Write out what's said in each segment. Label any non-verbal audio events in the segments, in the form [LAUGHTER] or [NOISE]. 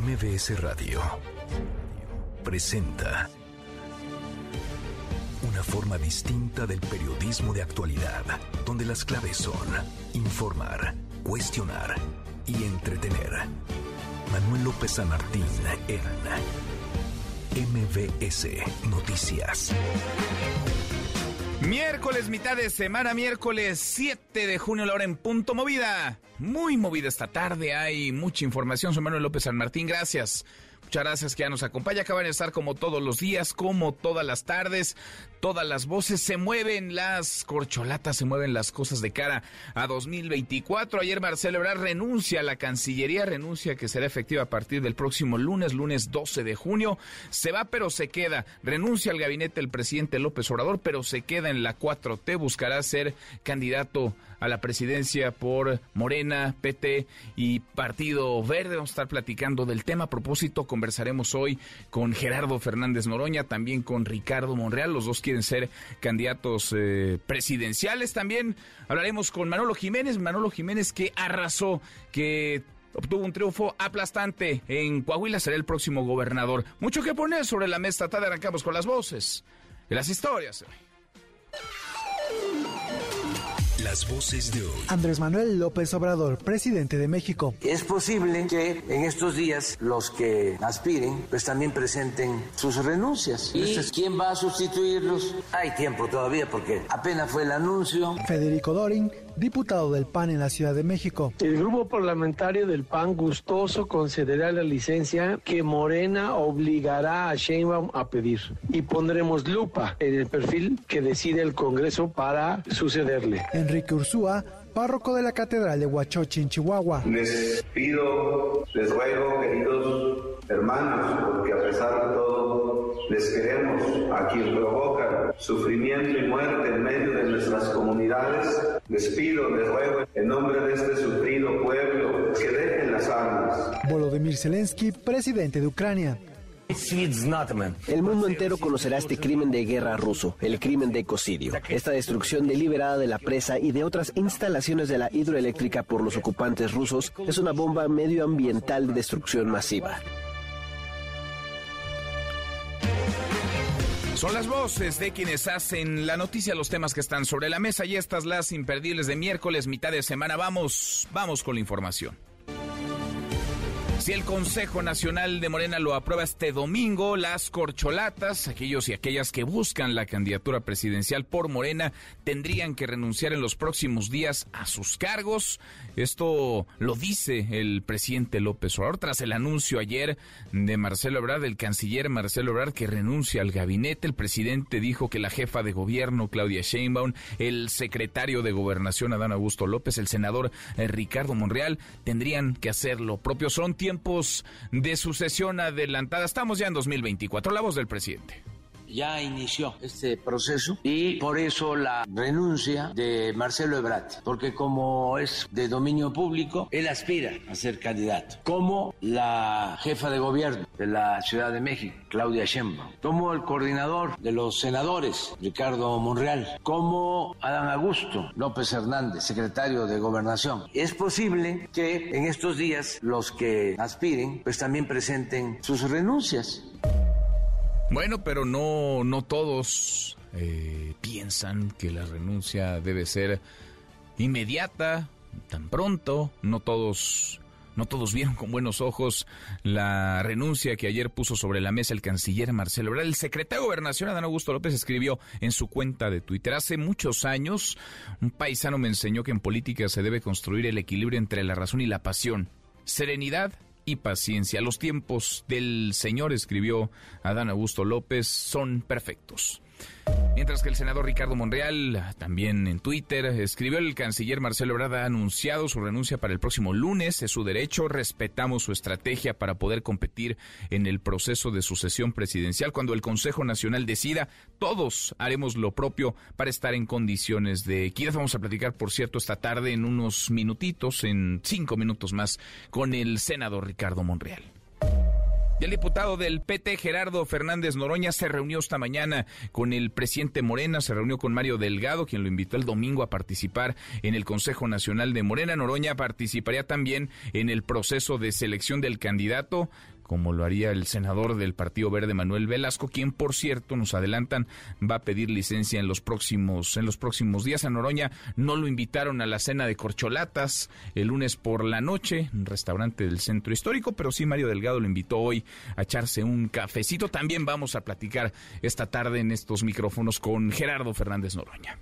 MBS Radio presenta una forma distinta del periodismo de actualidad, donde las claves son informar, cuestionar y entretener. Manuel López San Martín en MBS Noticias. Miércoles, mitad de semana, miércoles 7 de junio, la hora en punto movida. Muy movida esta tarde, hay mucha información. Soy Manuel López San Martín, gracias. Muchas gracias que ya nos acompaña. Acaban de estar como todos los días, como todas las tardes. Todas las voces se mueven, las corcholatas se mueven las cosas de cara a 2024. Ayer Marcelo Ebrard renuncia a la Cancillería, renuncia que será efectiva a partir del próximo lunes, lunes 12 de junio. Se va pero se queda. Renuncia al gabinete del presidente López Obrador, pero se queda en la 4T. Buscará ser candidato a la presidencia por Morena, PT y Partido Verde. Vamos a estar platicando del tema. A propósito, conversaremos hoy con Gerardo Fernández Noroña, también con Ricardo Monreal. Los dos quieren ser candidatos eh, presidenciales. También hablaremos con Manolo Jiménez. Manolo Jiménez que arrasó, que obtuvo un triunfo aplastante en Coahuila, será el próximo gobernador. Mucho que poner sobre la mesa. Tarde arrancamos con las voces y las historias. Las voces de hoy. Andrés Manuel López Obrador, presidente de México. Es posible que en estos días los que aspiren pues también presenten sus renuncias. ¿Y quién va a sustituirlos? Hay tiempo todavía porque apenas fue el anuncio. Federico Dorin, diputado del PAN en la Ciudad de México. El grupo parlamentario del PAN gustoso concederá la licencia que Morena obligará a Sheinbaum a pedir y pondremos lupa en el perfil que decide el Congreso para sucederle. Enrique Ursúa, párroco de la Catedral de Huachochi en Chihuahua. Les pido, les ruego, queridos hermanos, porque a pesar de todo les queremos a quien provoca sufrimiento y muerte en medio de nuestras comunidades. Les pido, les ruego, en nombre de este sufrido pueblo, que dejen las armas. Volodymyr Zelensky, presidente de Ucrania. El mundo entero conocerá este crimen de guerra ruso, el crimen de ecocidio. Esta destrucción deliberada de la presa y de otras instalaciones de la hidroeléctrica por los ocupantes rusos es una bomba medioambiental de destrucción masiva. Son las voces de quienes hacen la noticia, los temas que están sobre la mesa y estas las imperdibles de miércoles, mitad de semana. Vamos, vamos con la información. Si el Consejo Nacional de Morena lo aprueba este domingo, las corcholatas, aquellos y aquellas que buscan la candidatura presidencial por Morena, tendrían que renunciar en los próximos días a sus cargos. Esto lo dice el presidente López Obrador tras el anuncio ayer de Marcelo Ebrard, del canciller Marcelo Ebrard, que renuncia al gabinete. El presidente dijo que la jefa de gobierno, Claudia Sheinbaum, el secretario de Gobernación, Adán Augusto López, el senador eh, Ricardo Monreal, tendrían que hacer lo propio. Son tiempos de sucesión adelantada. Estamos ya en 2024. La voz del presidente ya inició este proceso y por eso la renuncia de Marcelo Ebrard, porque como es de dominio público, él aspira a ser candidato, como la jefa de gobierno de la Ciudad de México, Claudia Sheinbaum, como el coordinador de los senadores, Ricardo Monreal, como Adán Augusto López Hernández, secretario de Gobernación. Es posible que en estos días los que aspiren pues también presenten sus renuncias. Bueno, pero no, no todos eh, piensan que la renuncia debe ser inmediata, tan pronto. No todos, no todos vieron con buenos ojos la renuncia que ayer puso sobre la mesa el canciller Marcelo Ebrard. El secretario de Gobernación, Adán Augusto López, escribió en su cuenta de Twitter, hace muchos años un paisano me enseñó que en política se debe construir el equilibrio entre la razón y la pasión. Serenidad y paciencia. Los tiempos del Señor, escribió Adán Augusto López, son perfectos. Mientras que el senador Ricardo Monreal, también en Twitter, escribió el canciller Marcelo Ebrard ha anunciado su renuncia para el próximo lunes. Es su derecho, respetamos su estrategia para poder competir en el proceso de sucesión presidencial. Cuando el Consejo Nacional decida, todos haremos lo propio para estar en condiciones de equidad. Vamos a platicar, por cierto, esta tarde en unos minutitos, en cinco minutos más, con el senador Ricardo Monreal. El diputado del PT, Gerardo Fernández Noroña, se reunió esta mañana con el presidente Morena, se reunió con Mario Delgado, quien lo invitó el domingo a participar en el Consejo Nacional de Morena. Noroña participaría también en el proceso de selección del candidato como lo haría el senador del Partido Verde Manuel Velasco, quien por cierto nos adelantan va a pedir licencia en los próximos en los próximos días a Noroña. No lo invitaron a la cena de corcholatas el lunes por la noche, un restaurante del centro histórico, pero sí Mario Delgado lo invitó hoy a echarse un cafecito. También vamos a platicar esta tarde en estos micrófonos con Gerardo Fernández Noroña.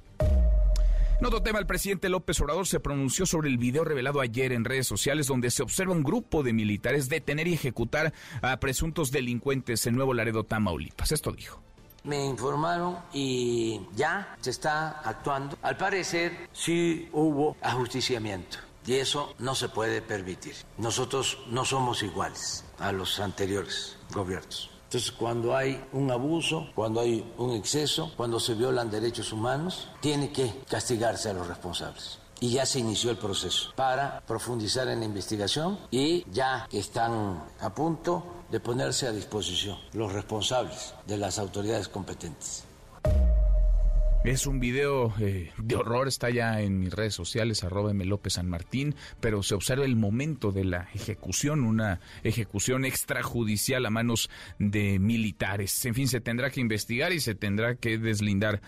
En otro tema, el presidente López Obrador se pronunció sobre el video revelado ayer en redes sociales donde se observa un grupo de militares detener y ejecutar a presuntos delincuentes en Nuevo Laredo, Tamaulipas. Esto dijo. Me informaron y ya se está actuando. Al parecer sí hubo ajusticiamiento y eso no se puede permitir. Nosotros no somos iguales a los anteriores gobiernos. Entonces, cuando hay un abuso, cuando hay un exceso, cuando se violan derechos humanos, tiene que castigarse a los responsables. Y ya se inició el proceso para profundizar en la investigación y ya están a punto de ponerse a disposición los responsables de las autoridades competentes. Es un video eh, de horror, está ya en mis redes sociales, arroba M. López San Martín, pero se observa el momento de la ejecución, una ejecución extrajudicial a manos de militares. En fin, se tendrá que investigar y se tendrá que deslindar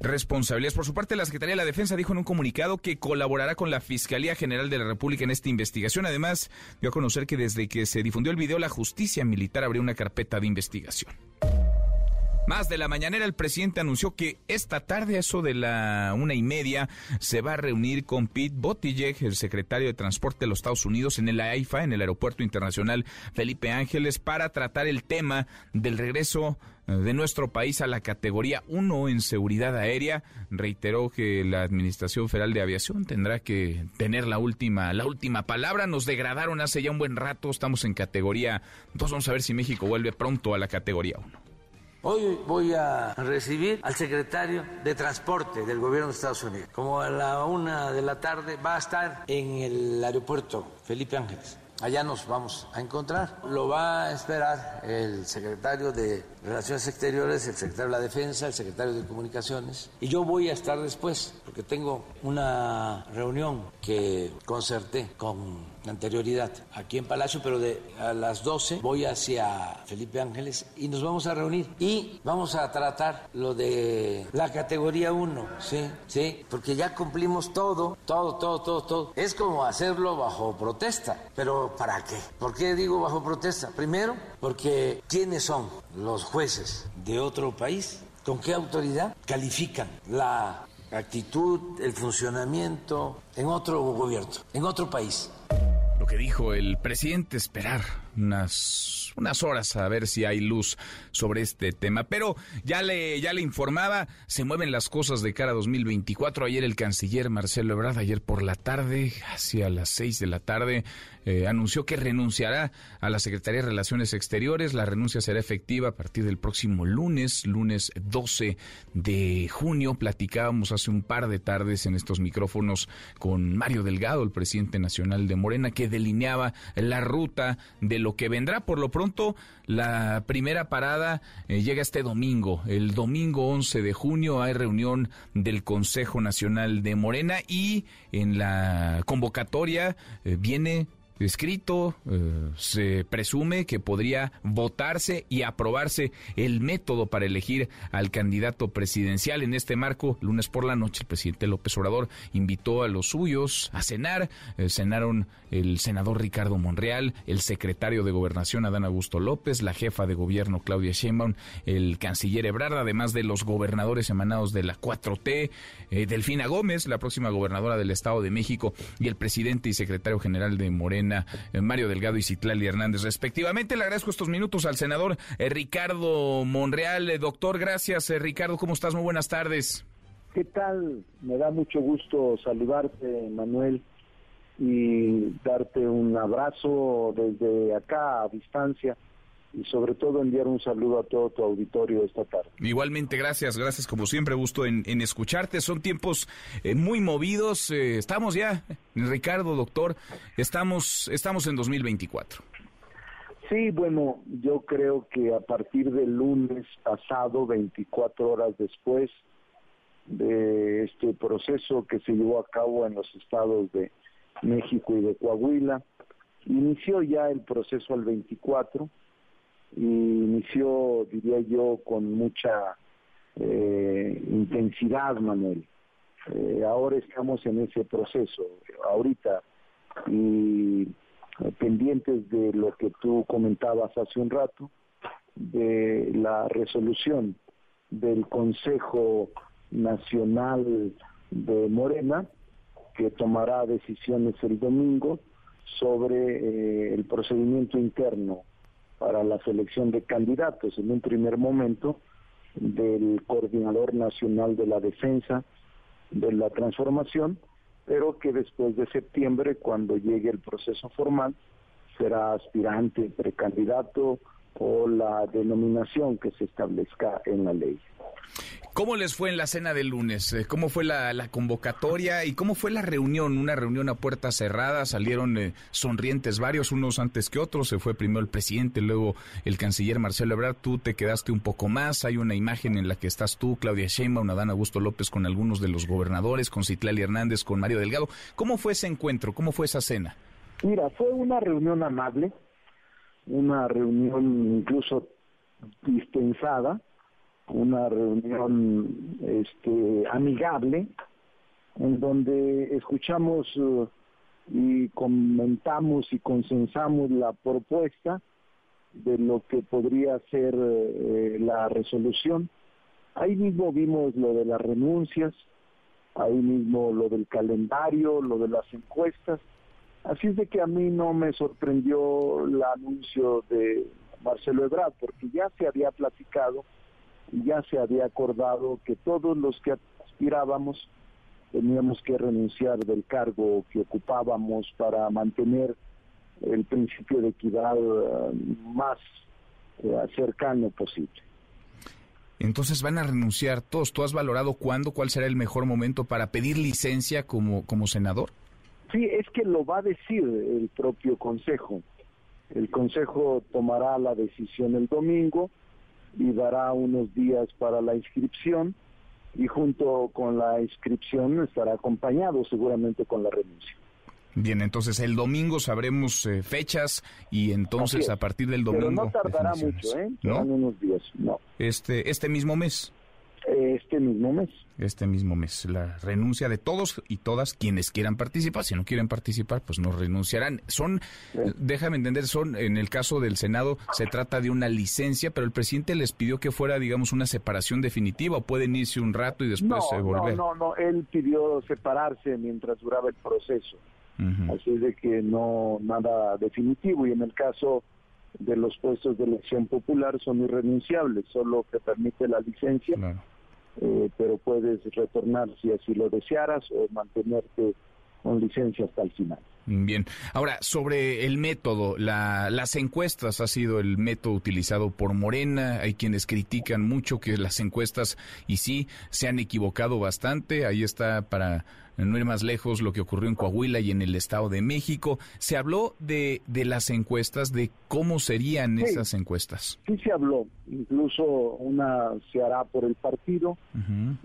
responsabilidades. Por su parte, la Secretaría de la Defensa dijo en un comunicado que colaborará con la Fiscalía General de la República en esta investigación. Además, dio a conocer que desde que se difundió el video, la justicia militar abrió una carpeta de investigación. Más de la mañanera, el presidente anunció que esta tarde, a eso de la una y media, se va a reunir con Pete Buttigieg, el secretario de Transporte de los Estados Unidos, en el AIFA, en el Aeropuerto Internacional Felipe Ángeles, para tratar el tema del regreso eh, de nuestro país a la categoría 1 en seguridad aérea. Reiteró que la Administración Federal de Aviación tendrá que tener la última, la última palabra. Nos degradaron hace ya un buen rato, estamos en categoría 2. Vamos a ver si México vuelve pronto a la categoría 1. Hoy voy a recibir al secretario de Transporte del Gobierno de Estados Unidos. Como a la una de la tarde va a estar en el aeropuerto Felipe Ángeles. Allá nos vamos a encontrar. Lo va a esperar el secretario de Relaciones Exteriores, el secretario de la Defensa, el secretario de Comunicaciones. Y yo voy a estar después, porque tengo una reunión que concerté con anterioridad aquí en Palacio, pero de a las 12 voy hacia Felipe Ángeles y nos vamos a reunir y vamos a tratar lo de la categoría 1, sí, sí, porque ya cumplimos todo, todo, todo, todo, todo. Es como hacerlo bajo protesta, pero ¿para qué? ¿Por qué digo bajo protesta? Primero, porque ¿quiénes son los jueces de otro país? ¿Con qué autoridad califican la actitud, el funcionamiento en otro gobierno, en otro país? Lo que dijo el presidente, esperar unas, unas horas a ver si hay luz sobre este tema. Pero ya le, ya le informaba, se mueven las cosas de cara a 2024. Ayer el canciller Marcelo Ebrard, ayer por la tarde, hacia las seis de la tarde, eh, anunció que renunciará a la Secretaría de Relaciones Exteriores. La renuncia será efectiva a partir del próximo lunes, lunes 12 de junio. Platicábamos hace un par de tardes en estos micrófonos con Mario Delgado, el presidente nacional de Morena, que delineaba la ruta de lo que vendrá. Por lo pronto, la primera parada eh, llega este domingo. El domingo 11 de junio hay reunión del Consejo Nacional de Morena y en la convocatoria eh, viene escrito, eh, se presume que podría votarse y aprobarse el método para elegir al candidato presidencial. En este marco, lunes por la noche, el presidente López Obrador invitó a los suyos a cenar. Eh, cenaron el senador Ricardo Monreal, el secretario de Gobernación Adán Augusto López, la jefa de gobierno Claudia Sheinbaum, el canciller Ebrard, además de los gobernadores emanados de la 4T, eh, Delfina Gómez, la próxima gobernadora del Estado de México, y el presidente y secretario general de Morena, eh, Mario Delgado y Citlali Hernández, respectivamente. Le agradezco estos minutos al senador eh, Ricardo Monreal. doctor, gracias. Ricardo, ¿cómo estás? Muy buenas tardes. ¿Qué tal? Me da mucho gusto saludarte, Manuel, y darte un abrazo desde acá a distancia y sobre todo enviar un saludo a todo tu auditorio esta tarde. Igualmente, gracias, gracias como siempre, gusto en, escucharte. Son tiempos eh, muy movidos. Eh, estamos ya, Ricardo, doctor, estamos, estamos en 2024. Sí, bueno, yo creo que a partir del lunes pasado, 24 horas después de este proceso que se llevó a cabo en los estados de México y de Coahuila, inició ya el proceso al 24 y inició, diría yo, con mucha eh, intensidad, Manuel. Eh, ahora estamos en ese proceso, ahorita, y eh, pendientes de lo que tú comentabas hace un rato, de la resolución del Consejo Nacional de Morena, que tomará decisiones el domingo sobre el procedimiento interno para la selección de candidatos. En un primer momento, del Coordinador Nacional de la Defensa de la Transformación, pero que después de septiembre, cuando llegue el proceso formal, será aspirante, precandidato o la denominación que se establezca en la ley. ¿Cómo les fue en la cena del lunes? Eh, ¿Cómo fue la, convocatoria y cómo fue la reunión? Una reunión a puertas cerradas, salieron eh, sonrientes varios, unos antes que otros. Se fue primero el presidente, luego el canciller Marcelo Ebrard. Tú te quedaste un poco más. Hay una imagen en la que estás tú, Claudia Sheinbaum, Adán Augusto López con algunos de los gobernadores, con Citlali Hernández, con Mario Delgado. ¿Cómo fue ese encuentro? ¿Cómo fue esa cena? Mira, fue una reunión amable, una reunión incluso dispensada una reunión este, amigable en donde escuchamos uh, y comentamos y consensamos la propuesta de lo que podría ser eh, la resolución. Ahí mismo vimos lo de las renuncias, ahí mismo lo del calendario, lo de las encuestas. Así es de que a mí no me sorprendió el anuncio de Marcelo Ebrard, porque ya se había platicado ya se había acordado que todos los que aspirábamos teníamos que renunciar del cargo que ocupábamos para mantener el principio de equidad eh, más eh, cercano posible. Entonces van a renunciar todos. ¿Tú has valorado cuándo, cuál será el mejor momento para pedir licencia como, como senador? Sí, es que lo va a decir el propio Consejo. El Consejo tomará la decisión el domingo y dará unos días para la inscripción y junto con la inscripción estará acompañado seguramente con la renuncia. Bien, entonces el domingo sabremos eh, fechas y entonces a partir del domingo. Pero no tardará mucho, ¿eh? ¿No? unos días, no. Este, este mismo mes. Este mismo mes. Este mismo mes. La renuncia de todos y todas quienes quieran participar. Si no quieren participar, pues no renunciarán. Son, déjame entender, son, en el caso del Senado, se trata de una licencia, pero el presidente les pidió que fuera, digamos, una separación definitiva o pueden irse un rato y después no, volver. No, no, no. Él pidió separarse mientras duraba el proceso. Así es de que no, nada definitivo. Y en el caso de los puestos de elección popular son irrenunciables, solo que permite la licencia. Eh, pero puedes retornar si así lo desearas o mantenerte con licencia hasta el final. Bien, ahora sobre el método, las encuestas ha sido el método utilizado por Morena, hay quienes critican mucho que las encuestas y sí se han equivocado bastante, ahí está para no ir más lejos lo que ocurrió en Coahuila y en el Estado de México. Se habló de, de las encuestas, de cómo serían esas encuestas. Sí se habló, incluso una se hará por el partido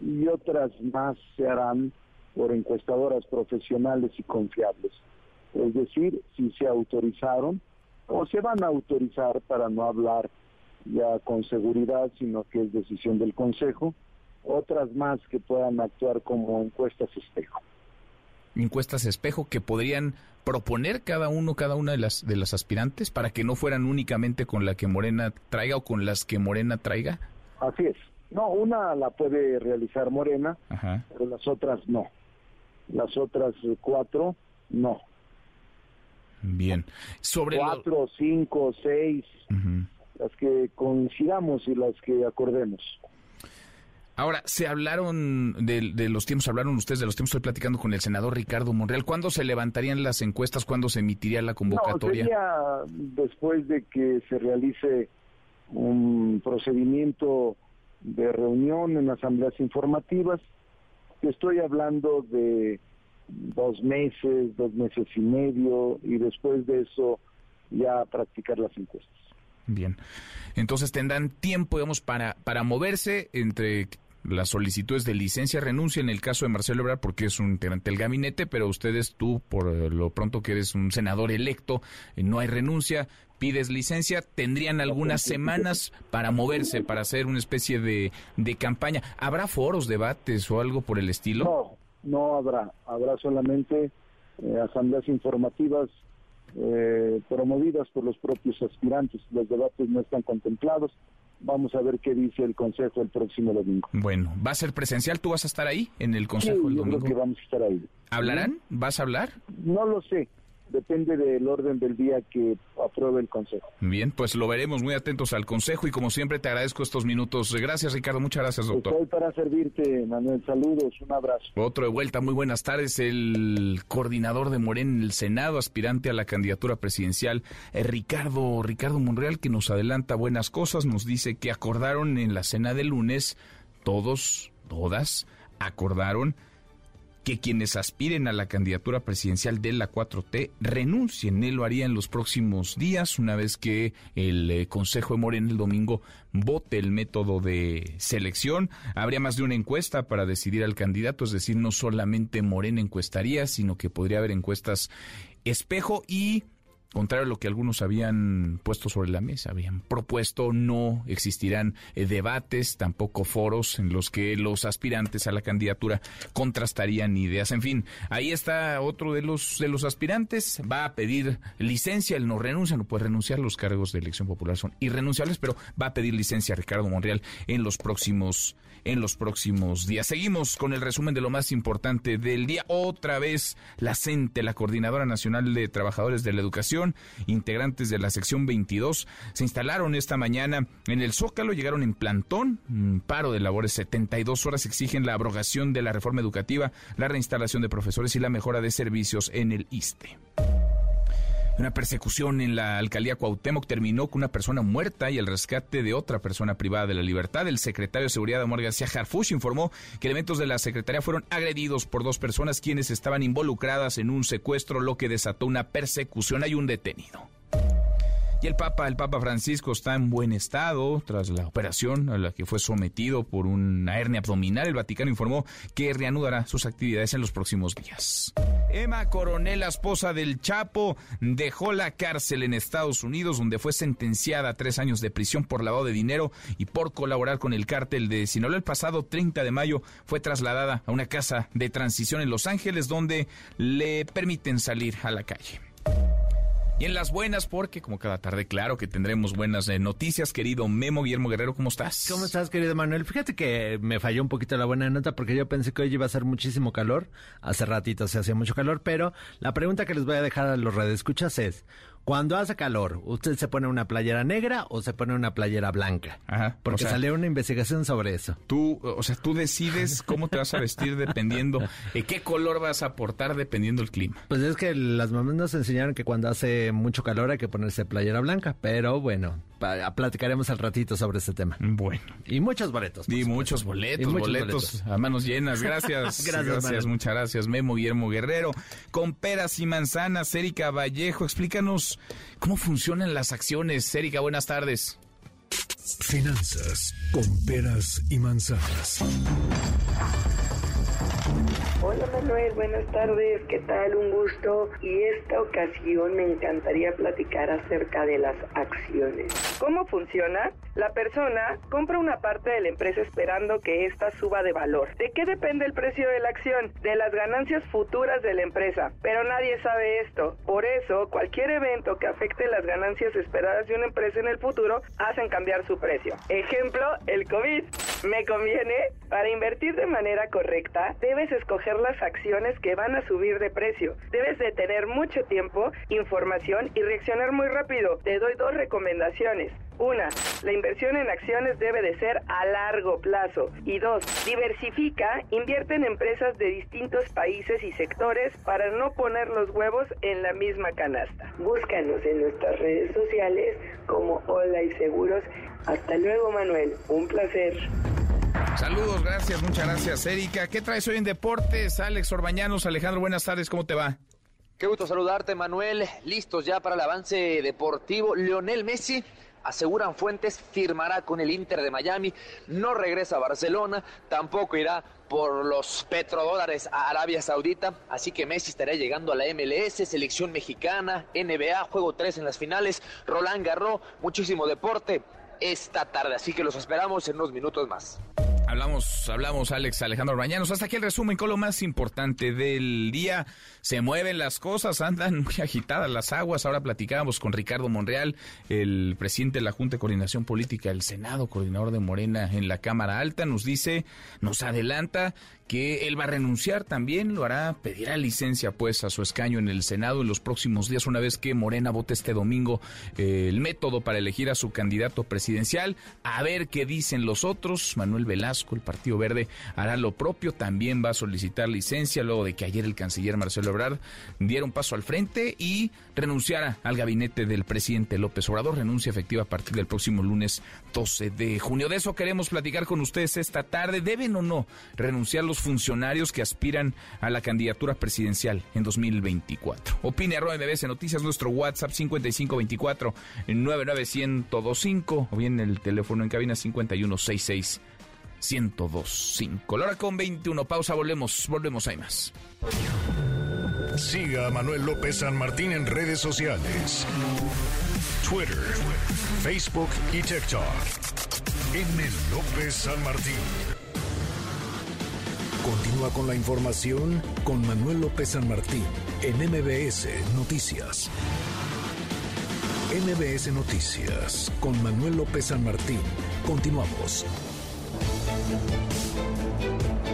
y otras más se harán por encuestadoras profesionales y confiables. Es decir, si se autorizaron o se van a autorizar para no hablar ya con seguridad, sino que es decisión del Consejo, otras más que puedan actuar como encuestas espejo. Encuestas espejo que podrían proponer cada uno, cada una de las de las aspirantes para que no fueran únicamente con la que Morena traiga o con las que Morena traiga. Así es. No, una la puede realizar Morena, pero las otras no. Las otras cuatro no. Bien. Sobre cuatro, cinco, seis, las que coincidamos y las que acordemos. Ahora, se hablaron de, los tiempos, hablaron ustedes de los tiempos, estoy platicando con el senador Ricardo Monreal. ¿Cuándo se levantarían las encuestas? ¿Cuándo se emitiría la convocatoria? No, después de que se realice un procedimiento de reunión en asambleas informativas. Estoy hablando de dos meses, dos meses y medio, y después de eso ya practicar las encuestas. Bien. Entonces tendrán tiempo, digamos, para, para moverse entre las solicitudes de licencia renuncia en el caso de Marcelo Ebrard porque es un integrante del gabinete, pero ustedes, tú, por lo pronto que eres un senador electo, eh, no hay renuncia, pides licencia, tendrían algunas semanas para moverse, para hacer una especie de, de campaña. ¿Habrá foros, debates o algo por el estilo? No, no habrá. Habrá solamente eh, asambleas informativas eh, promovidas por los propios aspirantes. Los debates no están contemplados. Vamos a ver qué dice el Consejo el próximo domingo. Bueno, ¿va a ser presencial? ¿Tú vas a estar ahí en el Consejo el domingo? Yo creo que vamos a estar ahí. ¿Hablarán? ¿Vas a hablar? No lo sé depende del orden del día que apruebe el Consejo. Bien, pues lo veremos muy atentos al Consejo y como siempre te agradezco estos minutos. Gracias Ricardo, muchas gracias doctor. Estoy para servirte, Manuel. Saludos, un abrazo. Otro de vuelta, muy buenas tardes. El coordinador de Morén en el Senado, aspirante a la candidatura presidencial, eh, Ricardo, Ricardo Monreal, que nos adelanta buenas cosas, nos dice que acordaron en la cena de lunes, todos, todas, acordaron que quienes aspiren a la candidatura presidencial de la 4T renuncien. Él lo haría en los próximos días, una vez que el eh, Consejo de Morena el domingo vote el método de selección. Habría más de una encuesta para decidir al candidato, es decir, no solamente Morena encuestaría, sino que podría haber encuestas espejo y contrario a lo que algunos habían puesto sobre la mesa, habían propuesto, no existirán eh, debates, tampoco foros en los que los aspirantes a la candidatura contrastarían ideas. En fin, ahí está otro de los de los aspirantes, va a pedir licencia, él no renuncia, no puede renunciar, los cargos de elección popular son irrenunciables, pero va a pedir licencia a Ricardo Monreal en los próximos en los próximos días. Seguimos con el resumen de lo más importante del día. Otra vez la CENTE, la Coordinadora Nacional de Trabajadores de la Educación, integrantes de la sección 22, se instalaron esta mañana en el Zócalo, llegaron en plantón, paro de labores 72 horas, exigen la abrogación de la reforma educativa, la reinstalación de profesores y la mejora de servicios en el ISTE. Una persecución en la alcaldía Cuauhtémoc terminó con una persona muerta y el rescate de otra persona privada de la libertad. El secretario de Seguridad, Amor García Harfush, informó que elementos de la Secretaría fueron agredidos por dos personas quienes estaban involucradas en un secuestro, lo que desató una persecución. Hay un detenido. Y el Papa, el Papa Francisco está en buen estado tras la operación a la que fue sometido por una hernia abdominal. El Vaticano informó que reanudará sus actividades en los próximos días. Emma Coronel, la esposa del Chapo, dejó la cárcel en Estados Unidos, donde fue sentenciada a tres años de prisión por lavado de dinero y por colaborar con el cártel de Sinaloa. El pasado 30 de mayo fue trasladada a una casa de transición en Los Ángeles, donde le permiten salir a la calle. Y en las buenas, porque como cada tarde, claro que tendremos buenas eh, noticias, querido Memo Guillermo Guerrero, ¿cómo estás? ¿Cómo estás, querido Manuel? Fíjate que me falló un poquito la buena nota porque yo pensé que hoy iba a ser muchísimo calor. Hace ratito se hacía mucho calor, pero la pregunta que les voy a dejar a los redescuchas es, cuando hace calor, ¿usted se pone una playera negra o se pone una playera blanca? Ajá. Porque salió una investigación sobre eso. Tú, o sea, tú decides cómo te vas a vestir dependiendo, [LAUGHS] de qué color vas a aportar dependiendo del clima. Pues es que las mamás nos enseñaron que cuando hace mucho calor hay que ponerse playera blanca, pero bueno, platicaremos al ratito sobre este tema. Bueno. Y muchos boletos. Y muchos boletos, boletos, a manos llenas. [LAUGHS] Gracias. gracias, gracias muchas gracias, Memo Guillermo Guerrero. Con peras y manzanas, Erika Vallejo, explícanos cómo funcionan las acciones. Erika, buenas tardes. Finanzas con peras y manzanas. Hola Manuel, buenas tardes, ¿qué tal? Un gusto. Y esta ocasión me encantaría platicar acerca de las acciones. ¿Cómo funciona? La persona compra una parte de la empresa esperando que ésta suba de valor. ¿De qué depende el precio de la acción? De las ganancias futuras de la empresa. Pero nadie sabe esto. Por eso, cualquier evento que afecte las ganancias esperadas de una empresa en el futuro hacen cambiar su precio. Ejemplo, el COVID. ¿Me conviene? Para invertir de manera correcta, debes escoger las acciones que van a subir de precio. Debes de tener mucho tiempo, información y reaccionar muy rápido. Te doy dos recomendaciones. Una, la inversión en acciones debe de ser a largo plazo. Y dos, diversifica, invierte en empresas de distintos países y sectores para no poner los huevos en la misma canasta. Búscanos en nuestras redes sociales como Hola y Seguros. Hasta luego, Manuel. Un placer. Saludos, gracias, muchas gracias, Erika. ¿Qué traes hoy en deportes? Alex Orbañanos, Alejandro, buenas tardes, ¿cómo te va? Qué gusto saludarte, Manuel. Listos ya para el avance deportivo. Leonel Messi aseguran fuentes, firmará con el Inter de Miami, no regresa a Barcelona, tampoco irá por los petrodólares a Arabia Saudita, así que Messi estará llegando a la MLS, selección mexicana, NBA, juego 3 en las finales, Roland Garros, muchísimo deporte esta tarde, así que los esperamos en unos minutos más. Hablamos, hablamos, Alex Alejandro Bañanos. Hasta aquí el resumen con lo más importante del día. Se mueven las cosas, andan muy agitadas las aguas. Ahora platicábamos con Ricardo Monreal, el presidente de la Junta de Coordinación Política del Senado, coordinador de Morena en la Cámara Alta. Nos dice, nos adelanta que él va a renunciar también, lo hará, pedirá licencia pues a su escaño en el Senado en los próximos días, una vez que Morena vote este domingo eh, el método para elegir a su candidato presidencial. A ver qué dicen los otros. Manuel Velasco, el Partido Verde, hará lo propio, también va a solicitar licencia luego de que ayer el canciller Marcelo Ebrard diera un paso al frente y renunciara al gabinete del presidente López Obrador. Renuncia efectiva a partir del próximo lunes 12 de junio. De eso queremos platicar con ustedes esta tarde. ¿Deben o no renunciar los funcionarios que aspiran a la candidatura presidencial en 2024. Opine arroba MBS Noticias, nuestro WhatsApp 5524 99125 o bien el teléfono en cabina 5166 1025. La hora con 21, pausa, volvemos, volvemos, hay más. Siga a Manuel López San Martín en redes sociales. Twitter, Facebook y TikTok. M. López San Martín. Continúa con la información con Manuel López San Martín en MBS Noticias. MBS Noticias con Manuel López San Martín. Continuamos.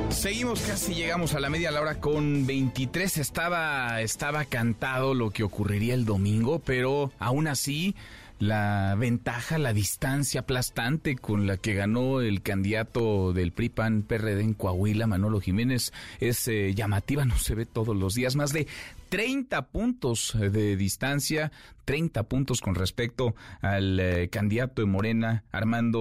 Seguimos casi llegamos a la media la hora con 23 estaba estaba cantado lo que ocurriría el domingo, pero aún así la ventaja, la distancia aplastante con la que ganó el candidato del PRI PAN PRD en Coahuila, Manolo Jiménez, es eh, llamativa, no se ve todos los días, más de 30 puntos de distancia, 30 puntos con respecto al eh, candidato de Morena, Armando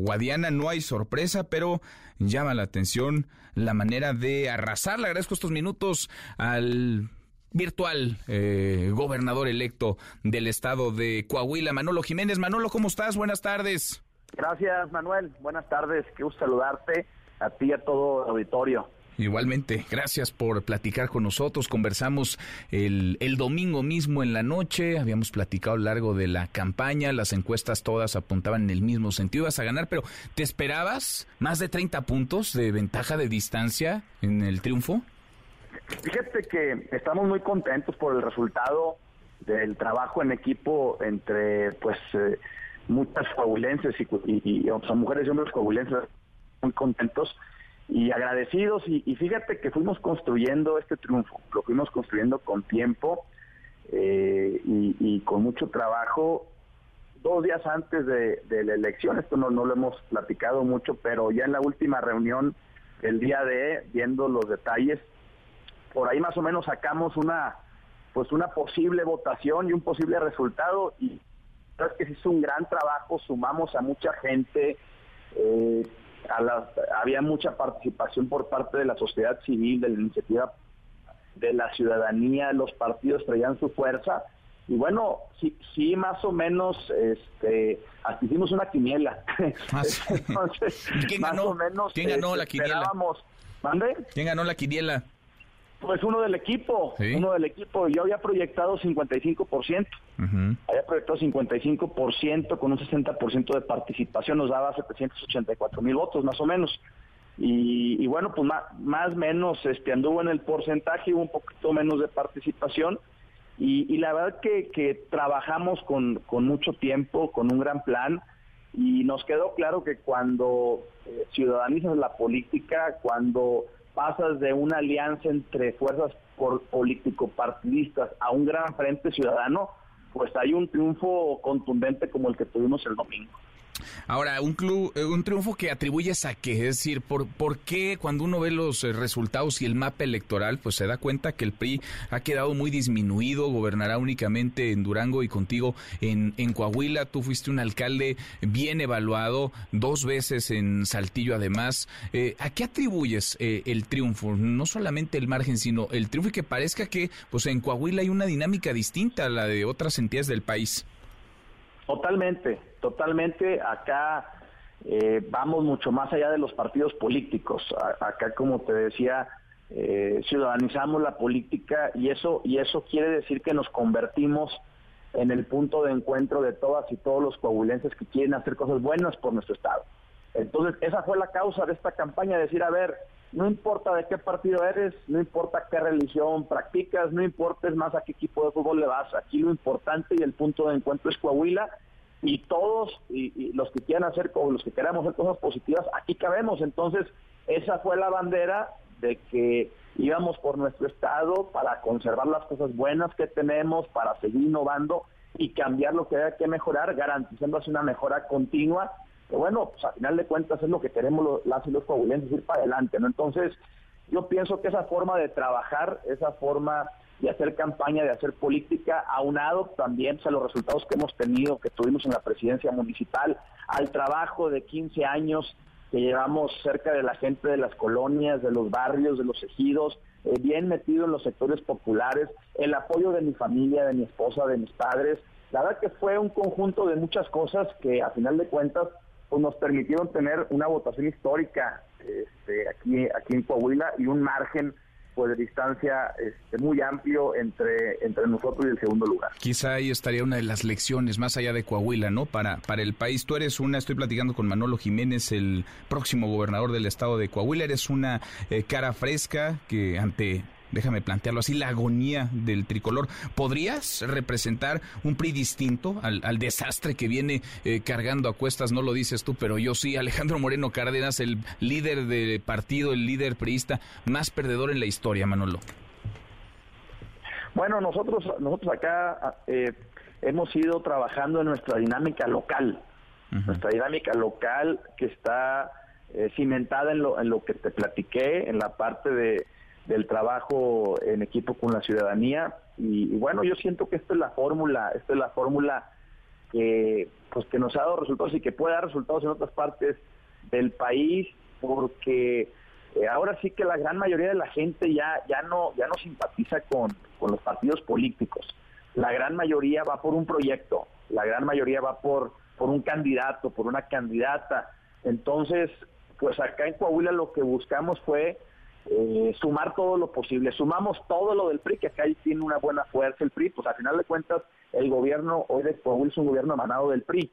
Guadiana. No hay sorpresa, pero llama la atención la manera de arrasar. Le agradezco estos minutos al virtual eh, gobernador electo del estado de Coahuila, Manolo Jiménez. Manolo, ¿cómo estás? Buenas tardes. Gracias, Manuel. Buenas tardes. Qué gusto saludarte a ti y a todo el auditorio. Igualmente, gracias por platicar con nosotros. Conversamos el, el, domingo mismo en la noche, habíamos platicado a lo largo de la campaña, las encuestas todas apuntaban en el mismo sentido, ibas a ganar, pero ¿te esperabas más de 30 puntos de ventaja de distancia en el triunfo? Fíjate que estamos muy contentos por el resultado del trabajo en equipo entre pues eh, muchas coahuilenses y, o sea, mujeres y hombres coahuilenses muy contentos y agradecidos y, fíjate que fuimos construyendo este triunfo, lo fuimos construyendo con tiempo eh, y, con mucho trabajo. Dos días antes de, la elección, esto no, no lo hemos platicado mucho, pero ya en la última reunión, el día de, viendo los detalles, por ahí más o menos sacamos una pues una posible votación y un posible resultado y es que se hizo un gran trabajo, sumamos a mucha gente, eh, había mucha participación por parte de la sociedad civil, de la iniciativa de la ciudadanía, los partidos traían su fuerza y bueno, sí, sí más o menos, este, hasta hicimos una quiniela. Ah, [LAUGHS] ¿Quién ganó? ¿Quién ganó la quiniela? ¿Quién ganó la quiniela? Pues uno del equipo, uno del equipo. Yo había proyectado 55%. Había proyectado 55% con un 60% de participación, nos daba 784 mil votos más o menos. Y, bueno, pues más o menos este, anduvo en el porcentaje, hubo un poquito menos de participación. Y, la verdad que, que trabajamos con, con mucho tiempo, con un gran plan. Y nos quedó claro que cuando eh, ciudadanizas la política, cuando pasas de una alianza entre fuerzas político-partidistas a un gran frente ciudadano, pues hay un triunfo contundente como el que tuvimos el domingo. Ahora, un, club, eh, un triunfo que atribuyes a qué, es decir, ¿por, ¿por qué cuando uno ve los eh, resultados y el mapa electoral, pues se da cuenta que el PRI ha quedado muy disminuido, gobernará únicamente en Durango y contigo en, en Coahuila, tú fuiste un alcalde bien evaluado, dos veces en Saltillo además, eh, ¿a qué atribuyes el triunfo? No solamente el margen, sino el triunfo y que parezca que pues en Coahuila hay una dinámica distinta a la de otras entidades del país. Totalmente, totalmente. Acá eh, vamos mucho más allá de los partidos políticos. acá, como te decía, eh, ciudadanizamos la política y eso y eso quiere decir que nos convertimos en el punto de encuentro de todas y todos los coahuilenses que quieren hacer cosas buenas por nuestro estado. Entonces, esa fue la causa de esta campaña, decir, a ver, no importa de qué partido eres, no importa qué religión practicas, no importa más a qué equipo de fútbol le vas, aquí lo importante y el punto de encuentro es Coahuila y todos y, los que quieran hacer o los que queramos hacer cosas positivas, aquí cabemos. Entonces, esa fue la bandera de que íbamos por nuestro estado para conservar las cosas buenas que tenemos, para seguir innovando y cambiar lo que haya que mejorar, garantizando así una mejora continua bueno, pues a final de cuentas es lo que queremos los, las y los coahuilenses, ir para adelante, ¿no? Entonces, yo pienso que esa forma de trabajar, esa forma de hacer campaña, de hacer política, aunado también pues, a los resultados que hemos tenido, que tuvimos en la presidencia municipal, al trabajo de 15 años que llevamos cerca de la gente de las colonias, de los barrios, de los ejidos, eh, bien metido en los sectores populares, el apoyo de mi familia, de mi esposa, de mis padres. La verdad que fue un conjunto de muchas cosas que a final de cuentas pues nos permitieron tener una votación histórica este, aquí, aquí en Coahuila y un margen pues de distancia este, muy amplio entre, entre nosotros y el segundo lugar. Quizá ahí estaría una de las lecciones más allá de Coahuila, ¿no? Para, para el país. Tú eres una, estoy platicando con Manolo Jiménez, el próximo gobernador del estado de Coahuila, eres una eh, cara fresca que ante déjame plantearlo así, la agonía del tricolor. ¿Podrías representar un PRI distinto al, desastre que viene eh, cargando a cuestas? No lo dices tú, pero yo sí. Alejandro Moreno Cárdenas, el líder del partido, el líder priista más perdedor en la historia, Manolo. Bueno, nosotros, nosotros acá eh, hemos ido trabajando en nuestra dinámica local, nuestra dinámica local que está eh, cimentada en lo, en lo que te platiqué, en la parte de del trabajo en equipo con la ciudadanía. Y, bueno yo siento que esta es la fórmula esta es la fórmula que pues que nos ha dado resultados y que puede dar resultados en otras partes del país porque eh, ahora sí que la gran mayoría de la gente ya ya no ya no simpatiza con, con los partidos políticos. La gran mayoría va por un proyecto la gran mayoría va por por un candidato por una candidata. Entonces pues acá en Coahuila lo que buscamos fue eh, sumar todo lo posible. Sumamos todo lo del PRI, que acá tiene una buena fuerza el PRI, pues al final de cuentas el gobierno hoy de Coahuila es un gobierno emanado del PRI.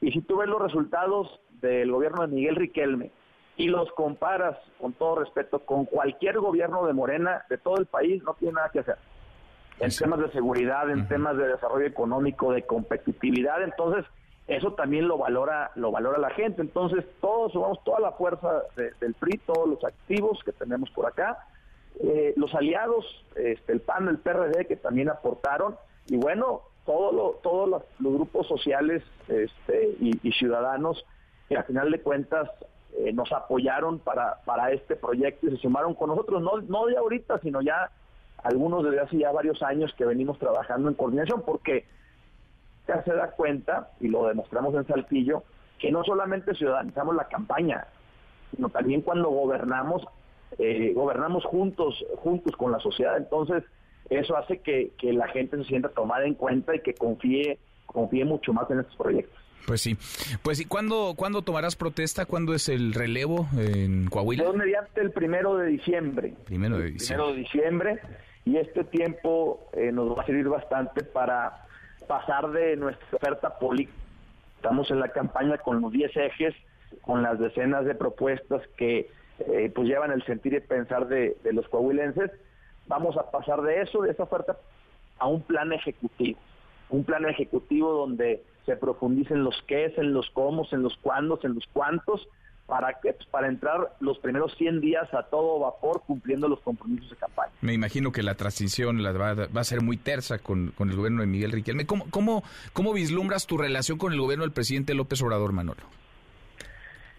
Y si tú ves los resultados del gobierno de Miguel Riquelme y los comparas, con todo respeto, con cualquier gobierno de Morena de todo el país, no tiene nada que hacer. En temas de seguridad, en temas de desarrollo económico, de competitividad, entonces eso también lo valora lo valora la gente. Entonces, todos sumamos toda la fuerza del PRI, todos los activos que tenemos por acá, eh, los aliados, este, el PAN, el PRD, que también aportaron, y bueno, todo todos los, grupos sociales este, y, ciudadanos que a final de cuentas eh, nos apoyaron para, para este proyecto y se sumaron con nosotros, no, no de ahorita, sino ya algunos desde hace ya varios años que venimos trabajando en coordinación, porque se da cuenta, y lo demostramos en Saltillo, que no solamente ciudadanizamos la campaña, sino también cuando gobernamos, eh, gobernamos juntos, juntos con la sociedad. Entonces, eso hace que, la gente se sienta tomada en cuenta y que confíe, confíe mucho más en estos proyectos. Pues sí. Pues sí, ¿cuándo, ¿cuándo tomarás protesta? ¿Cuándo es el relevo en Coahuila? Mediante el primero de diciembre. Primero de diciembre. Primero de diciembre. Y este tiempo eh, nos va a servir bastante para pasar de nuestra oferta política. Estamos en la campaña con los 10 ejes, con las decenas de propuestas que eh, pues llevan el sentir y pensar de, los coahuilenses. Vamos a pasar de eso, de esa oferta, a un plan ejecutivo. Un plan ejecutivo donde se profundicen los qué, en los cómo, en los cuándos, en los cuántos, ¿Para qué? Pues para entrar los primeros 100 días a todo vapor cumpliendo los compromisos de campaña. Me imagino que la transición la va, a ser muy tersa con, el gobierno de Miguel Riquelme. ¿Cómo, cómo, ¿Cómo vislumbras tu relación con el gobierno del presidente López Obrador, Manolo?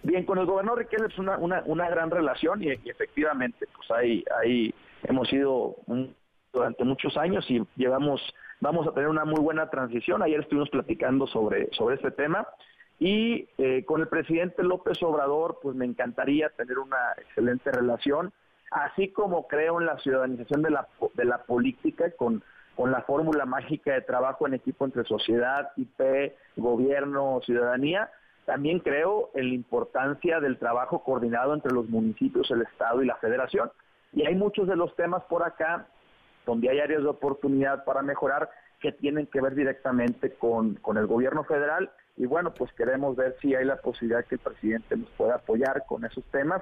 Bien, con el gobernador Riquelme es una, una, una gran relación y, efectivamente, pues ahí, ahí hemos sido durante muchos años y llevamos, vamos a tener una muy buena transición. Ayer estuvimos platicando sobre, sobre este tema y eh, con el presidente López Obrador, pues me encantaría tener una excelente relación, así como creo en la ciudadanización de la, política con, con la fórmula mágica de trabajo en equipo entre sociedad, IP, gobierno, ciudadanía. También creo en la importancia del trabajo coordinado entre los municipios, el Estado y la Federación. Y hay muchos de los temas por acá donde hay áreas de oportunidad para mejorar que tienen que ver directamente con, con el gobierno federal y bueno, pues queremos ver si hay la posibilidad que el presidente nos pueda apoyar con esos temas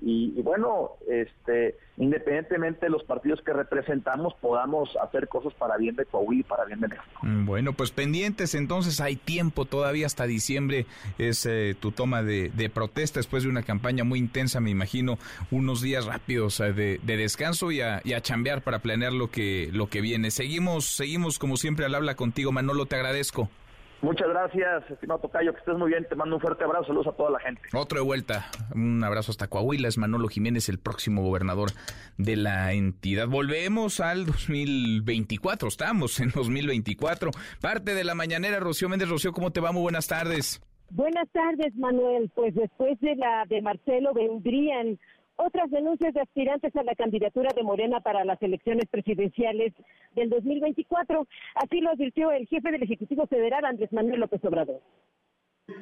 y, bueno, este, independientemente de los partidos que representamos, podamos hacer cosas para bien de Coahuila y para bien de México. Mm, bueno, pues pendientes, entonces hay tiempo todavía hasta diciembre, es eh, tu toma de, protesta después de una campaña muy intensa, me imagino, unos días rápidos eh, de, descanso y a, y a chambear para planear lo que, lo que viene. Seguimos, seguimos como siempre al habla contigo, Manolo, te agradezco. Muchas gracias, estimado Tocayo, que estés muy bien. Te mando un fuerte abrazo, saludos a toda la gente. Otro de vuelta, un abrazo hasta Coahuila. Es Manolo Jiménez, el próximo gobernador de la entidad. Volvemos al 2024, estamos en 2024. Parte de la mañanera, Rocío Méndez. Rocío, ¿cómo te va? Muy buenas tardes. Buenas tardes, Manuel. Pues después de la de Marcelo vendrían otras denuncias de aspirantes a la candidatura de Morena para las elecciones presidenciales del 2024. Así lo advirtió el jefe del Ejecutivo Federal, Andrés Manuel López Obrador.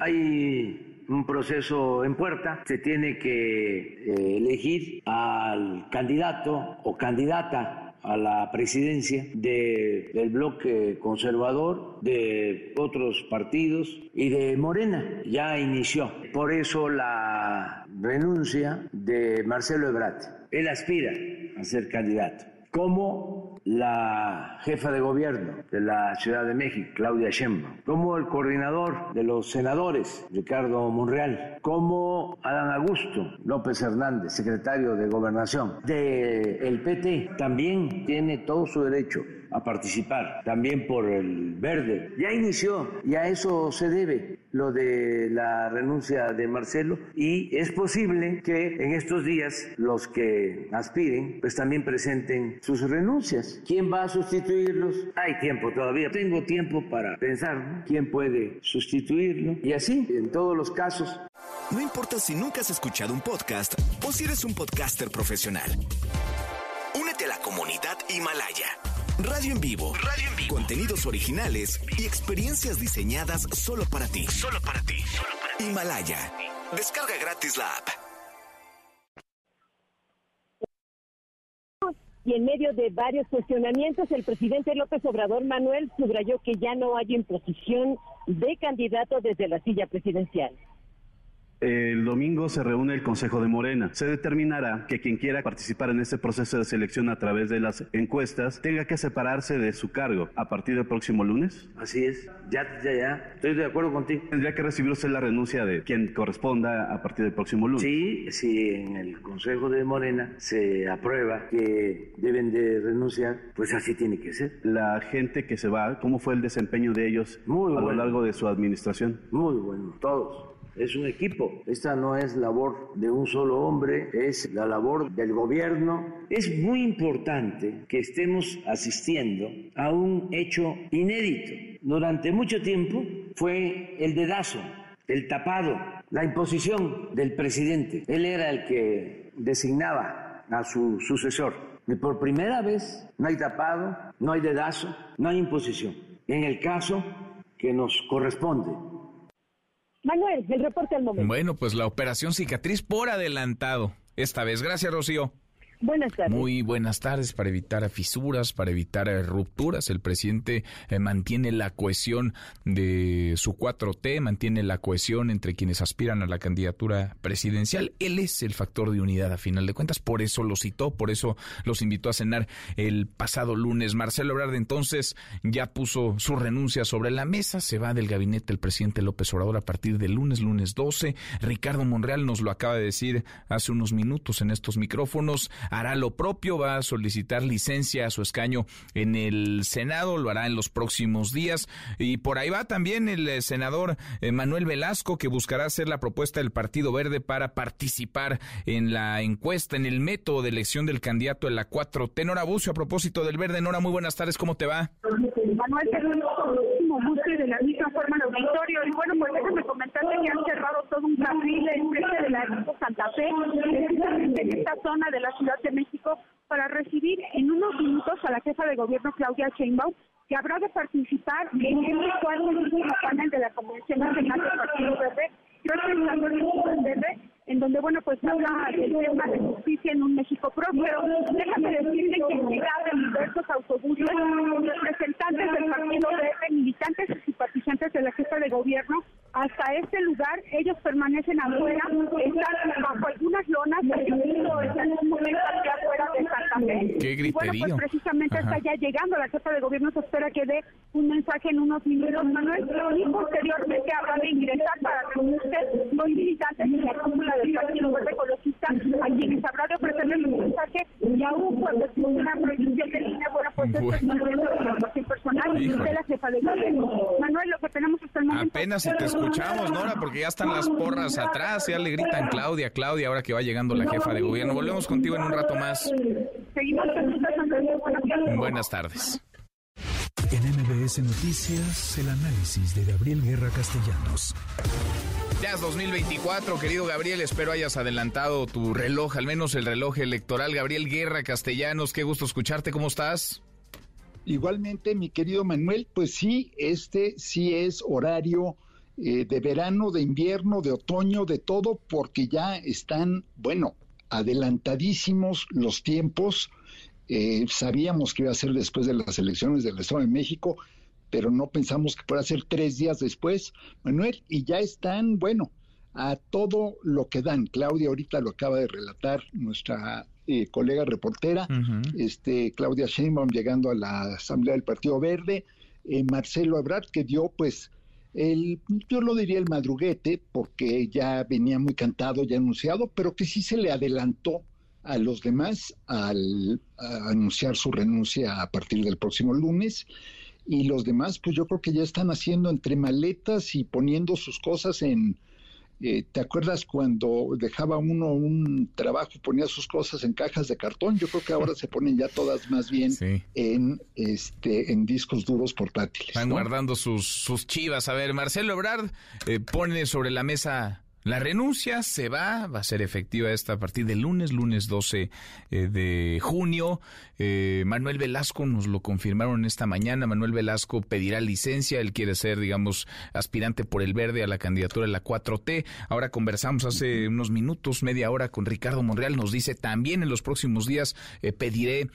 Hay un proceso en puerta, se tiene que eh, elegir al candidato o candidata a la presidencia del bloque conservador, de otros partidos y de Morena. Ya inició. Por eso la renuncia de Marcelo Ebrard. Él aspira a ser candidato. Como la jefa de gobierno de la Ciudad de México, Claudia Sheinbaum, como el coordinador de los senadores, Ricardo Monreal, como Adán Augusto López Hernández, secretario de Gobernación del el PT, también tiene todo su derecho a participar, también por el verde. Ya inició y a eso se debe lo de la renuncia de Marcelo y es posible que en estos días los que aspiren pues también presenten sus renuncias. ¿Quién va a sustituirlos? Hay tiempo todavía. Tengo tiempo para pensar quién puede sustituirlo y así en todos los casos. No importa si nunca has escuchado un podcast o si eres un podcaster profesional. Únete a la comunidad Himalaya. Radio en vivo. Radio en vivo. Contenidos originales y experiencias diseñadas solo para ti. Solo para ti. Himalaya. Descarga gratis la app. Y en medio de varios cuestionamientos, el presidente López Obrador Manuel subrayó que ya no hay imposición de candidato desde la silla presidencial. El domingo se reúne el Consejo de Morena. Se determinará que quien quiera participar en este proceso de selección a través de las encuestas tenga que separarse de su cargo a partir del próximo lunes. Así es, ya, ya, ya, estoy de acuerdo contigo. Tendría que recibir usted la renuncia de quien corresponda a partir del próximo lunes. Sí, si en el Consejo de Morena se aprueba que deben de renunciar, pues así tiene que ser. La gente que se va, ¿cómo fue el desempeño de ellos a lo largo de su administración? Muy bueno, todos es un equipo. Esta no es labor de un solo hombre, es la labor del gobierno. Es muy importante que estemos asistiendo a un hecho inédito. Durante mucho tiempo fue el dedazo, el tapado, la imposición del presidente. Él era el que designaba a su sucesor. Y por primera vez no hay tapado, no hay dedazo, no hay imposición. En el caso que nos corresponde, Manuel, el reporte al momento. Bueno, pues la operación cicatriz por adelantado. Esta vez, gracias, Rocío. Buenas tardes. Muy buenas tardes. Para evitar fisuras, para evitar eh, rupturas, el presidente eh, mantiene la cohesión de su 4T, mantiene la cohesión entre quienes aspiran a la candidatura presidencial. Él es el factor de unidad a final de cuentas, por eso lo citó, por eso los invitó a cenar el pasado lunes. Marcelo Ebrard entonces ya puso su renuncia sobre la mesa, se va del gabinete el presidente López Obrador a partir del lunes, lunes 12. Ricardo Monreal nos lo acaba de decir hace unos minutos en estos micrófonos hará lo propio, va a solicitar licencia a su escaño en el Senado, lo hará en los próximos días. Y por ahí va también el eh, senador eh, Manuel Velasco, que buscará hacer la propuesta del Partido Verde para participar en la encuesta, en el método de elección del candidato en la 4T. Nora Bucio, a propósito del Verde. Nora, muy buenas tardes, ¿cómo te va? Manuel, de la misma forma el auditorio. Y bueno, pues déjame comentarte que han cerrado todo un carril en frente de la Santa Fe, en esta zona de la Ciudad de México, para recibir en unos minutos a la jefa de gobierno Claudia Sheinbaum, que habrá de participar en el cuarto panel de la Convención Nacional del Partido Verde, Verde, en donde, bueno, pues habla del tema de justicia en un México próspero. Déjame decirte que llegaron diversos autobuses representantes del Partido Verde, militantes y simpatizantes de la jefa de gobierno, hasta este lugar. Ellos permanecen afuera, están bajo algunas lonas, están en un momento aquí afuera de Santa Fe. Qué y bueno, pues precisamente está ya llegando la jefa de gobierno, se espera que dé un mensaje en unos minutos, Manuel, y posteriormente habrá de ingresar para reunirse con militantes y la cúpula del Partido Verde Ecologista, a quienes habrá de ofrecerles un mensaje y aún cuando es una prohibición de línea, bueno, pues esto es un de información personal de la jefa de gobierno. Manuel, lo que tenemos hasta el momento... Apenas si te escuchamos, Nora, porque ya están las porras atrás, ya le gritan Claudia, Claudia, ahora que va llegando la jefa de gobierno. Volvemos contigo en un rato más. Seguimos Buenas tardes. En MBS Noticias, el análisis de Gabriel Guerra Castellanos. Ya es 2024, querido Gabriel, espero hayas adelantado tu reloj, al menos el reloj electoral. Gabriel Guerra Castellanos, qué gusto escucharte, ¿cómo estás? Igualmente, mi querido Manuel, pues sí, este sí es horario eh, de verano, de invierno, de otoño, de todo, porque ya están, bueno, adelantadísimos los tiempos. Eh, sabíamos que iba a ser después de las elecciones del Estado de México, pero no pensamos que fuera a ser tres días después, Manuel, y ya están, bueno, a todo lo que dan. Claudia ahorita lo acaba de relatar nuestra eh, colega reportera, este Claudia Sheinbaum llegando a la Asamblea del Partido Verde, eh, Marcelo Ebrard que dio pues el, yo lo diría el madruguete, porque ya venía muy cantado, ya anunciado, pero que sí se le adelantó a los demás al anunciar su renuncia a partir del próximo lunes y los demás, pues yo creo que ya están haciendo entre maletas y poniendo sus cosas en... Eh, ¿Te acuerdas cuando dejaba uno un trabajo, ponía sus cosas en cajas de cartón? Yo creo que ahora se ponen ya todas más bien en este en discos duros portátiles. Están guardando sus, sus chivas. A ver, Marcelo Ebrard eh, pone sobre la mesa la renuncia se va, va a ser efectiva esta a partir del lunes, lunes 12 eh, de junio. Eh, Manuel Velasco nos lo confirmaron esta mañana. Manuel Velasco pedirá licencia. Él quiere ser, digamos, aspirante por el verde a la candidatura de la 4T. Ahora conversamos hace unos minutos, media hora, con Ricardo Monreal. Nos dice también en los próximos días eh, pediré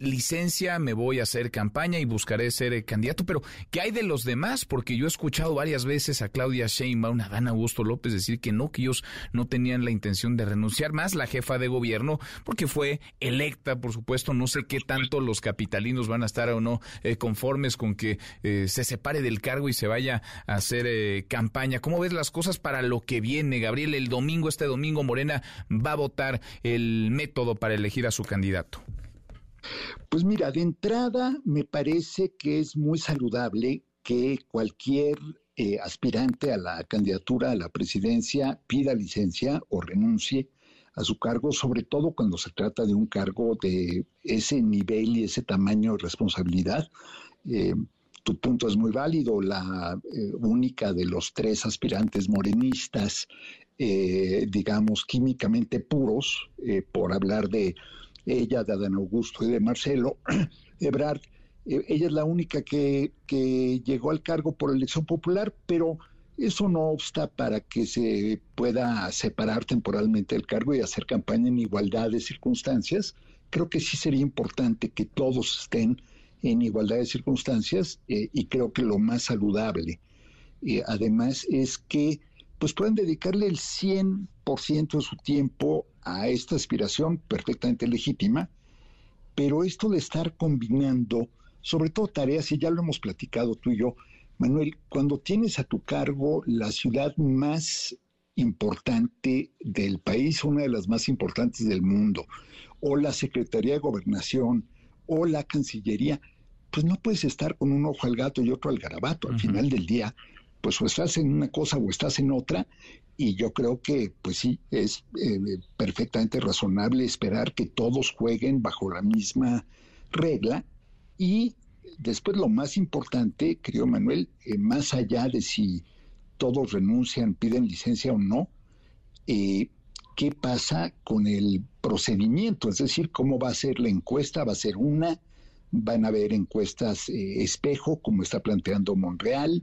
licencia, me voy a hacer campaña y buscaré ser candidato. Pero, ¿qué hay de los demás? Porque yo he escuchado varias veces a Claudia Sheinbaum, a Dan Augusto López decir que no, que ellos no tenían la intención de renunciar, más la jefa de gobierno, porque fue electa, por supuesto, no sé qué tanto los capitalinos van a estar o no eh, conformes con que eh, se separe del cargo y se vaya a hacer eh, campaña. ¿Cómo ves las cosas para lo que viene, Gabriel? El domingo, este domingo, Morena va a votar el método para elegir a su candidato. Pues mira, de entrada me parece que es muy saludable que cualquier eh, aspirante a la candidatura a la presidencia pida licencia o renuncie a su cargo, sobre todo cuando se trata de un cargo de ese nivel y ese tamaño de responsabilidad. Eh, tu punto es muy válido, la eh, única de los tres aspirantes morenistas, digamos, químicamente puros, por hablar de ella, de Adán Augusto y de Marcelo, [CLEARS THROAT] Ebrard, eh, ella es la única que, llegó al cargo por elección popular, pero eso no obsta para que se pueda separar temporalmente del cargo y hacer campaña en igualdad de circunstancias. creo que sí sería importante que todos estén en igualdad de circunstancias eh, y creo que lo más saludable eh, además es que pues puedan dedicarle el 100% de su tiempo a esta aspiración perfectamente legítima, pero esto de estar combinando, sobre todo tareas, y ya lo hemos platicado tú y yo, Manuel, cuando tienes a tu cargo la ciudad más importante del país, una de las más importantes del mundo, o la Secretaría de Gobernación, o la Cancillería, pues no puedes estar con un ojo al gato y otro al garabato. Al final del día, pues o estás en una cosa o estás en otra, y yo creo que, pues sí, es eh, perfectamente razonable esperar que todos jueguen bajo la misma regla y después lo más importante, querido Manuel, eh, más allá de si todos renuncian, piden licencia o no, eh, ¿qué pasa con el procedimiento? Es decir, ¿cómo va a ser la encuesta? ¿Va a ser una? van a haber encuestas eh, espejo, como está planteando Monreal.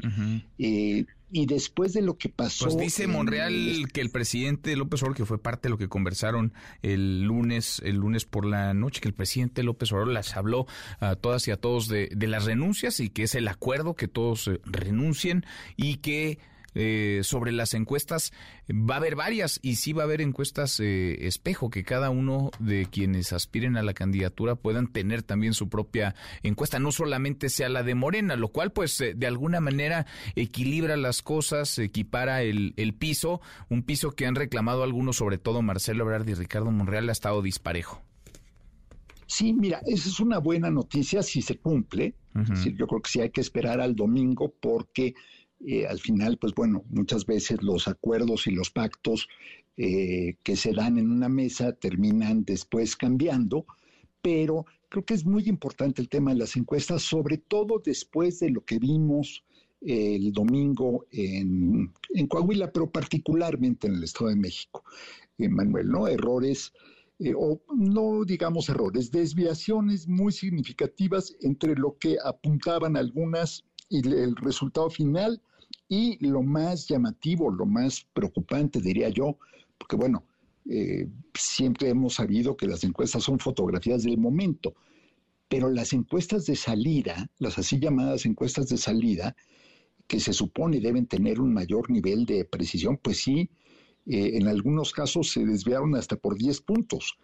Eh, y después de lo que pasó. Pues dice Monreal que el presidente López Obrador, que fue parte de lo que conversaron el lunes, el lunes por la noche, que el presidente López Obrador las habló a todas y a todos de, de las renuncias y que es el acuerdo que todos eh, renuncien y que eh, sobre las encuestas, va a haber varias y sí va a haber encuestas eh, espejo, que cada uno de quienes aspiren a la candidatura puedan tener también su propia encuesta, no solamente sea la de Morena, lo cual pues eh, de alguna manera equilibra las cosas, equipara el, el piso, un piso que han reclamado algunos, sobre todo Marcelo Ebrard y Ricardo Monreal, ha estado disparejo. Sí, mira, esa es una buena noticia si se cumple. Es decir, yo creo que sí hay que esperar al domingo porque eh, al final, pues bueno, muchas veces los acuerdos y los pactos eh, que se dan en una mesa terminan después cambiando, pero creo que es muy importante el tema de las encuestas, sobre todo después de lo que vimos el domingo en, Coahuila, pero particularmente en el Estado de México. Manuel, ¿no? Errores, eh, o no digamos errores, desviaciones muy significativas entre lo que apuntaban algunas y el resultado final y lo más llamativo, lo más preocupante, diría yo, porque bueno, eh, siempre hemos sabido que las encuestas son fotografías del momento, pero las encuestas de salida, las así llamadas encuestas de salida, que se supone deben tener un mayor nivel de precisión, pues sí, eh, en algunos casos se desviaron hasta por 10 puntos.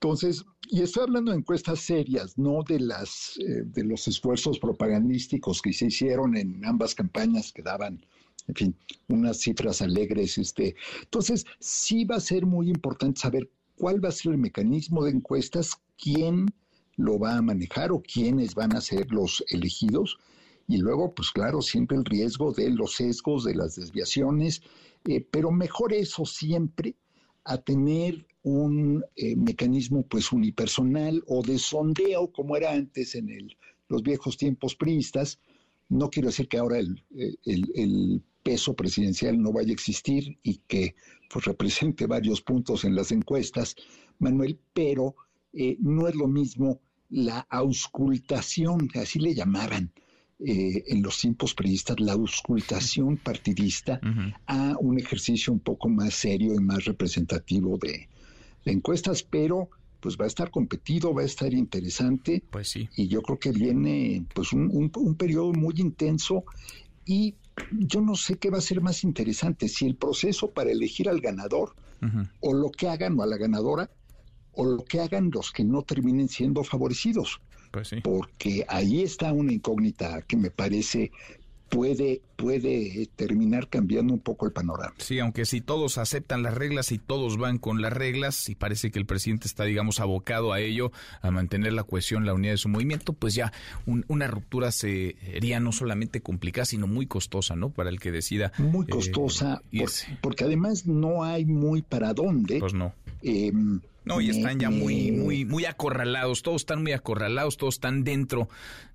Entonces, y estoy hablando de encuestas serias, no de las eh, de los esfuerzos propagandísticos que se hicieron en ambas campañas que daban, en fin, unas cifras alegres. Este, entonces, sí va a ser muy importante saber cuál va a ser el mecanismo de encuestas, quién lo va a manejar o quiénes van a ser los elegidos. Y luego, pues claro, siempre el riesgo de los sesgos, de las desviaciones, eh, pero mejor eso siempre a tener un eh, mecanismo pues unipersonal o de sondeo como era antes en el, los viejos tiempos priistas. No quiero decir que ahora el, eh, el, peso presidencial no vaya a existir y que pues, represente varios puntos en las encuestas, Manuel, pero eh, no es lo mismo la auscultación, así le llamaban, eh, en los tiempos periodistas la auscultación partidista a un ejercicio un poco más serio y más representativo de, encuestas, pero pues va a estar competido, va a estar interesante. Pues sí. Y yo creo que viene pues un, un, periodo muy intenso y yo no sé qué va a ser más interesante, si el proceso para elegir al ganador o lo que hagan o a la ganadora o lo que hagan los que no terminen siendo favorecidos. Pues Porque ahí está una incógnita que me parece puede, puede terminar cambiando un poco el panorama. Sí, aunque si todos aceptan las reglas y todos van con las reglas y parece que el presidente está, digamos, abocado a ello, a mantener la cohesión, la unidad de su movimiento, pues ya una ruptura sería no solamente complicada, sino muy costosa, ¿no? Para el que decida. Muy eh, costosa, porque además no hay muy para dónde. Pues no. Em, no, y están ya muy, muy, muy acorralados, todos están muy acorralados, todos están dentro,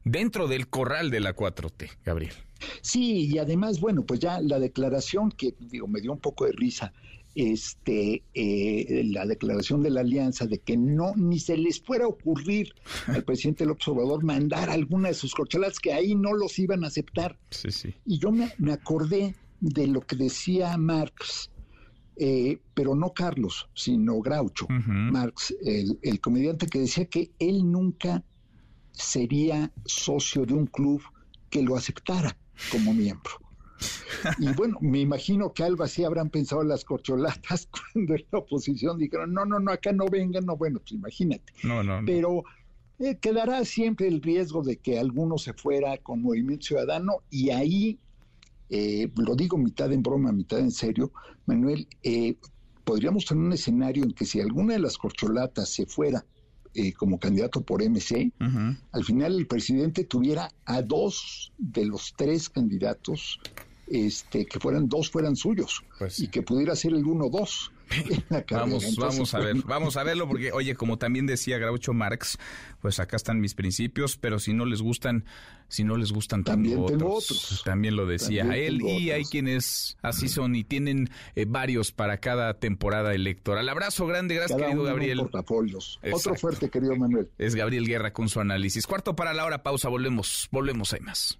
dentro del corral de la 4T, Gabriel. Sí, y además, bueno, pues ya la declaración que, digo, me dio un poco de risa, este, eh, la declaración de la alianza de que no, ni se les fuera a ocurrir al [LAUGHS] presidente López Obrador mandar alguna de sus corcholatas que ahí no los iban a aceptar. Sí, sí. Y yo me, me acordé de lo que decía Marx eh, pero no Carlos, sino Groucho Marx, el, el comediante que decía que él nunca sería socio de un club que lo aceptara como miembro. Y [LAUGHS] bueno, me imagino que algo así habrán pensado las corcholatas [LAUGHS] cuando en la oposición dijeron, no, no, no, acá no vengan, no, bueno, pues imagínate. No, no, no. Pero eh, quedará siempre el riesgo de que alguno se fuera con Movimiento Ciudadano y ahí, eh, lo digo mitad en broma, mitad en serio, Manuel, eh, podríamos tener un escenario en que si alguna de las corcholatas se fuera como candidato por MC, al final el presidente tuviera a dos de los tres candidatos este, que fueran dos fueran suyos Pues y que pudiera ser el uno dos. [LAUGHS] Vamos, vamos a ver, vamos a verlo porque, oye, como también decía Groucho Marx, pues acá están mis principios, pero si no les gustan, si no les gustan También tengo tengo otros. otros. También lo decía También él y hay quienes así son y tienen eh, varios para cada temporada electoral. Abrazo grande, gracias cada querido uno Gabriel. portafolios. Otro fuerte, querido Manuel. Es Gabriel Guerra con su análisis. Cuarto para la hora, pausa, volvemos, volvemos, hay más.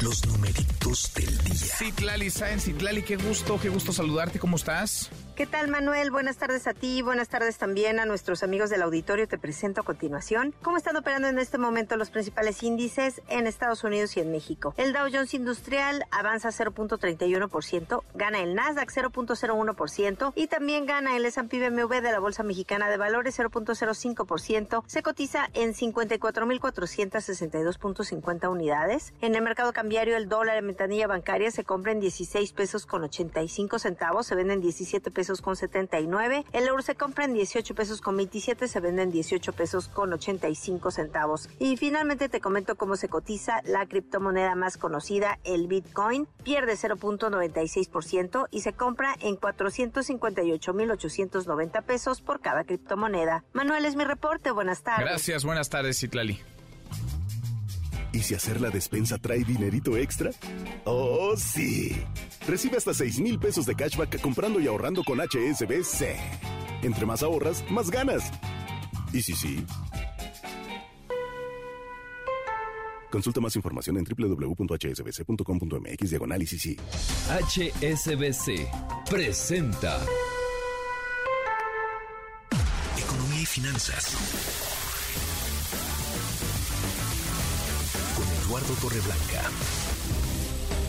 Los numeritos del día. Citlali Sáenz, Citlali, qué gusto, qué gusto saludarte, ¿cómo estás? ¿Qué tal, Manuel? Buenas tardes a ti, buenas tardes también a nuestros amigos del auditorio. Te presento a continuación cómo están operando en este momento los principales índices en Estados Unidos y en México. El Dow Jones Industrial avanza 0.31%, gana el Nasdaq 0.01% y también gana el S&P BMW de la Bolsa Mexicana de Valores 0.05%. Se cotiza en 54.462.50 unidades. En el mercado cambiario, el dólar en ventanilla bancaria se compra en 16 pesos con 85 centavos, se vende en 17 pesos con 79. El euro se compra en 18 pesos con 27, se vende en 18 pesos con 85 centavos. Y finalmente te comento cómo se cotiza la criptomoneda más conocida, el Bitcoin. Pierde 0.96% y se compra en 458.890 pesos por cada criptomoneda. Manuel es mi reporte, buenas tardes. Gracias, buenas tardes, Citlali. ¿Y si hacer la despensa trae dinerito extra? ¡Oh, sí! Recibe hasta 6 mil pesos de cashback comprando y ahorrando con HSBC. Entre más ahorras, más ganas. ¿Y si sí? Consulta más información en www.hsbc.com.mx diagonal y si sí. HSBC presenta Economía y finanzas. Eduardo Torreblanca.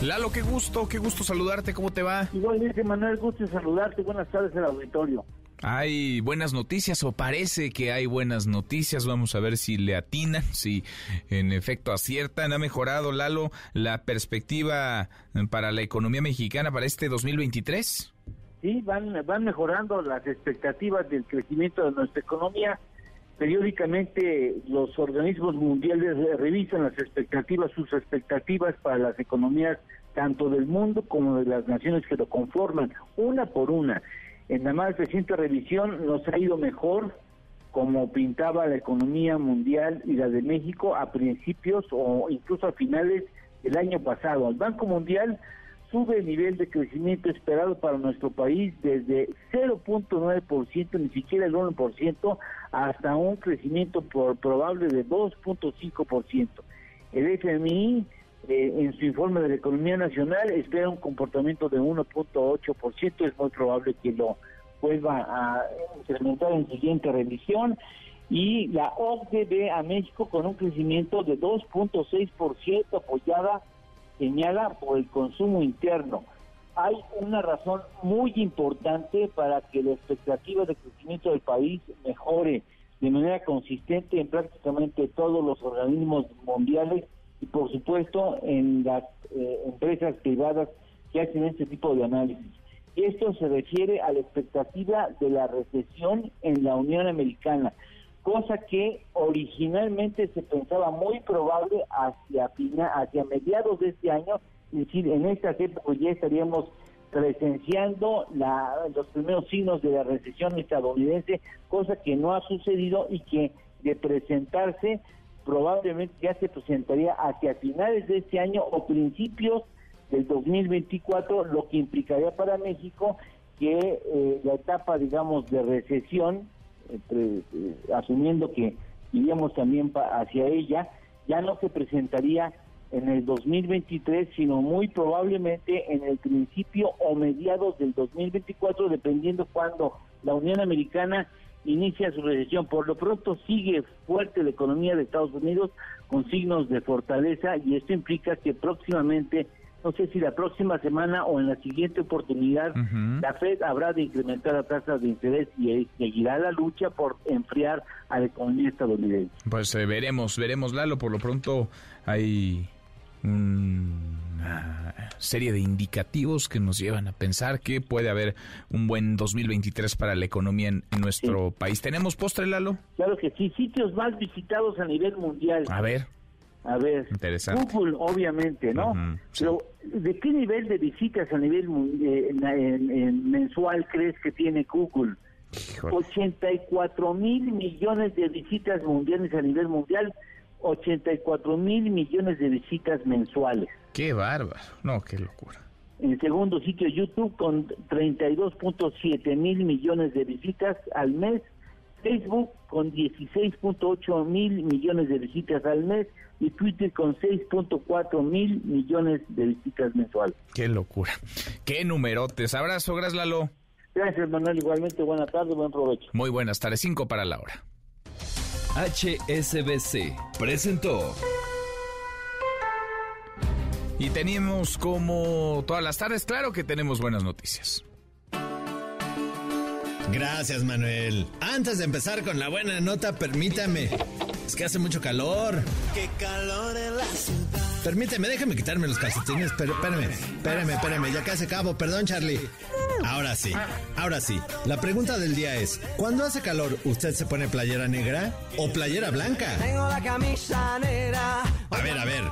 Lalo, qué gusto, qué gusto saludarte, ¿cómo te va? Igualmente, Manuel, gusto en saludarte. Buenas tardes al auditorio. Hay buenas noticias o parece que hay buenas noticias. Vamos a ver si le atinan, [LAUGHS] si en efecto aciertan. Ha mejorado, Lalo, la perspectiva para la economía mexicana para este 2023. Sí, van, van mejorando las expectativas del crecimiento de nuestra economía. Periódicamente los organismos mundiales revisan las expectativas, sus expectativas para las economías tanto del mundo como de las naciones que lo conforman, una por una. En la más reciente revisión nos ha ido mejor como pintaba la economía mundial y la de México a principios o incluso a finales del año pasado. El Banco Mundial sube el nivel de crecimiento esperado para nuestro país desde 0.9%, ni siquiera el 1%, hasta un crecimiento por- probable de 2.5%. El FMI, eh, en su informe de la economía nacional, espera un comportamiento de 1.8%, es muy probable que lo vuelva a incrementar en siguiente revisión. Y la OCDE ve a México con un crecimiento de 2.6% apoyada señala por el consumo interno. Hay una razón muy importante para que la expectativa de crecimiento del país mejore de manera consistente en prácticamente todos los organismos mundiales y por supuesto en las eh, empresas privadas que hacen este tipo de análisis. Esto se refiere a la expectativa de la recesión en la Unión Americana. Cosa que originalmente se pensaba muy probable hacia, hacia mediados de este año, es decir, en esta época ya estaríamos presenciando la, los primeros signos de la recesión estadounidense, cosa que no ha sucedido y que de presentarse probablemente ya se presentaría hacia finales de este año o principios del 2024, lo que implicaría para México que eh, la etapa, digamos, de recesión, eh, asumiendo que iríamos también hacia ella, ya no se presentaría en el 2023, sino muy probablemente en el principio o mediados del 2024, dependiendo cuando la Unión Americana inicia su recesión. Por lo pronto sigue fuerte la economía de Estados Unidos con signos de fortaleza y esto implica que próximamente, no sé si la próxima semana o en la siguiente oportunidad, la Fed habrá de incrementar la tasa de interés y seguirá la lucha por enfriar a la economía estadounidense. Pues eh, veremos, veremos Lalo, por lo pronto hay una serie de indicativos que nos llevan a pensar que puede haber un buen 2023 para la economía en, nuestro país. ¿Tenemos postre, Lalo? Claro que sí, sitios más visitados a nivel mundial. A ver. A ver. Google, obviamente, ¿no? Pero, ¿de qué nivel de visitas a nivel eh, mensual crees que tiene Google? 84 mil millones de visitas mundiales a nivel mundial 84 mil millones de visitas mensuales. Qué bárbaro, no, qué locura. En el segundo sitio YouTube con 32.7 mil millones de visitas al mes, Facebook con 16.8 mil millones de visitas al mes y Twitter con 6.4 mil millones de visitas mensuales. Qué locura, qué numerotes. Abrazo, gracias Lalo. Gracias Manuel, igualmente buena tarde, buen provecho. Muy buenas tardes, 5 para la hora. HSBC presentó. Y tenemos como todas las tardes, claro que tenemos buenas noticias. Gracias, Manuel. Antes de empezar con la buena nota, permítame. Es que hace mucho calor. Qué calor en la ciudad. Permíteme, déjame quitarme los calcetines, pero espérame, espérame, espérame, ya casi acabo, perdón Charlie. Ahora sí, ahora sí. La pregunta del día es, ¿cuándo hace calor usted se pone playera negra o playera blanca? Tengo la camisa negra. A ver, a ver.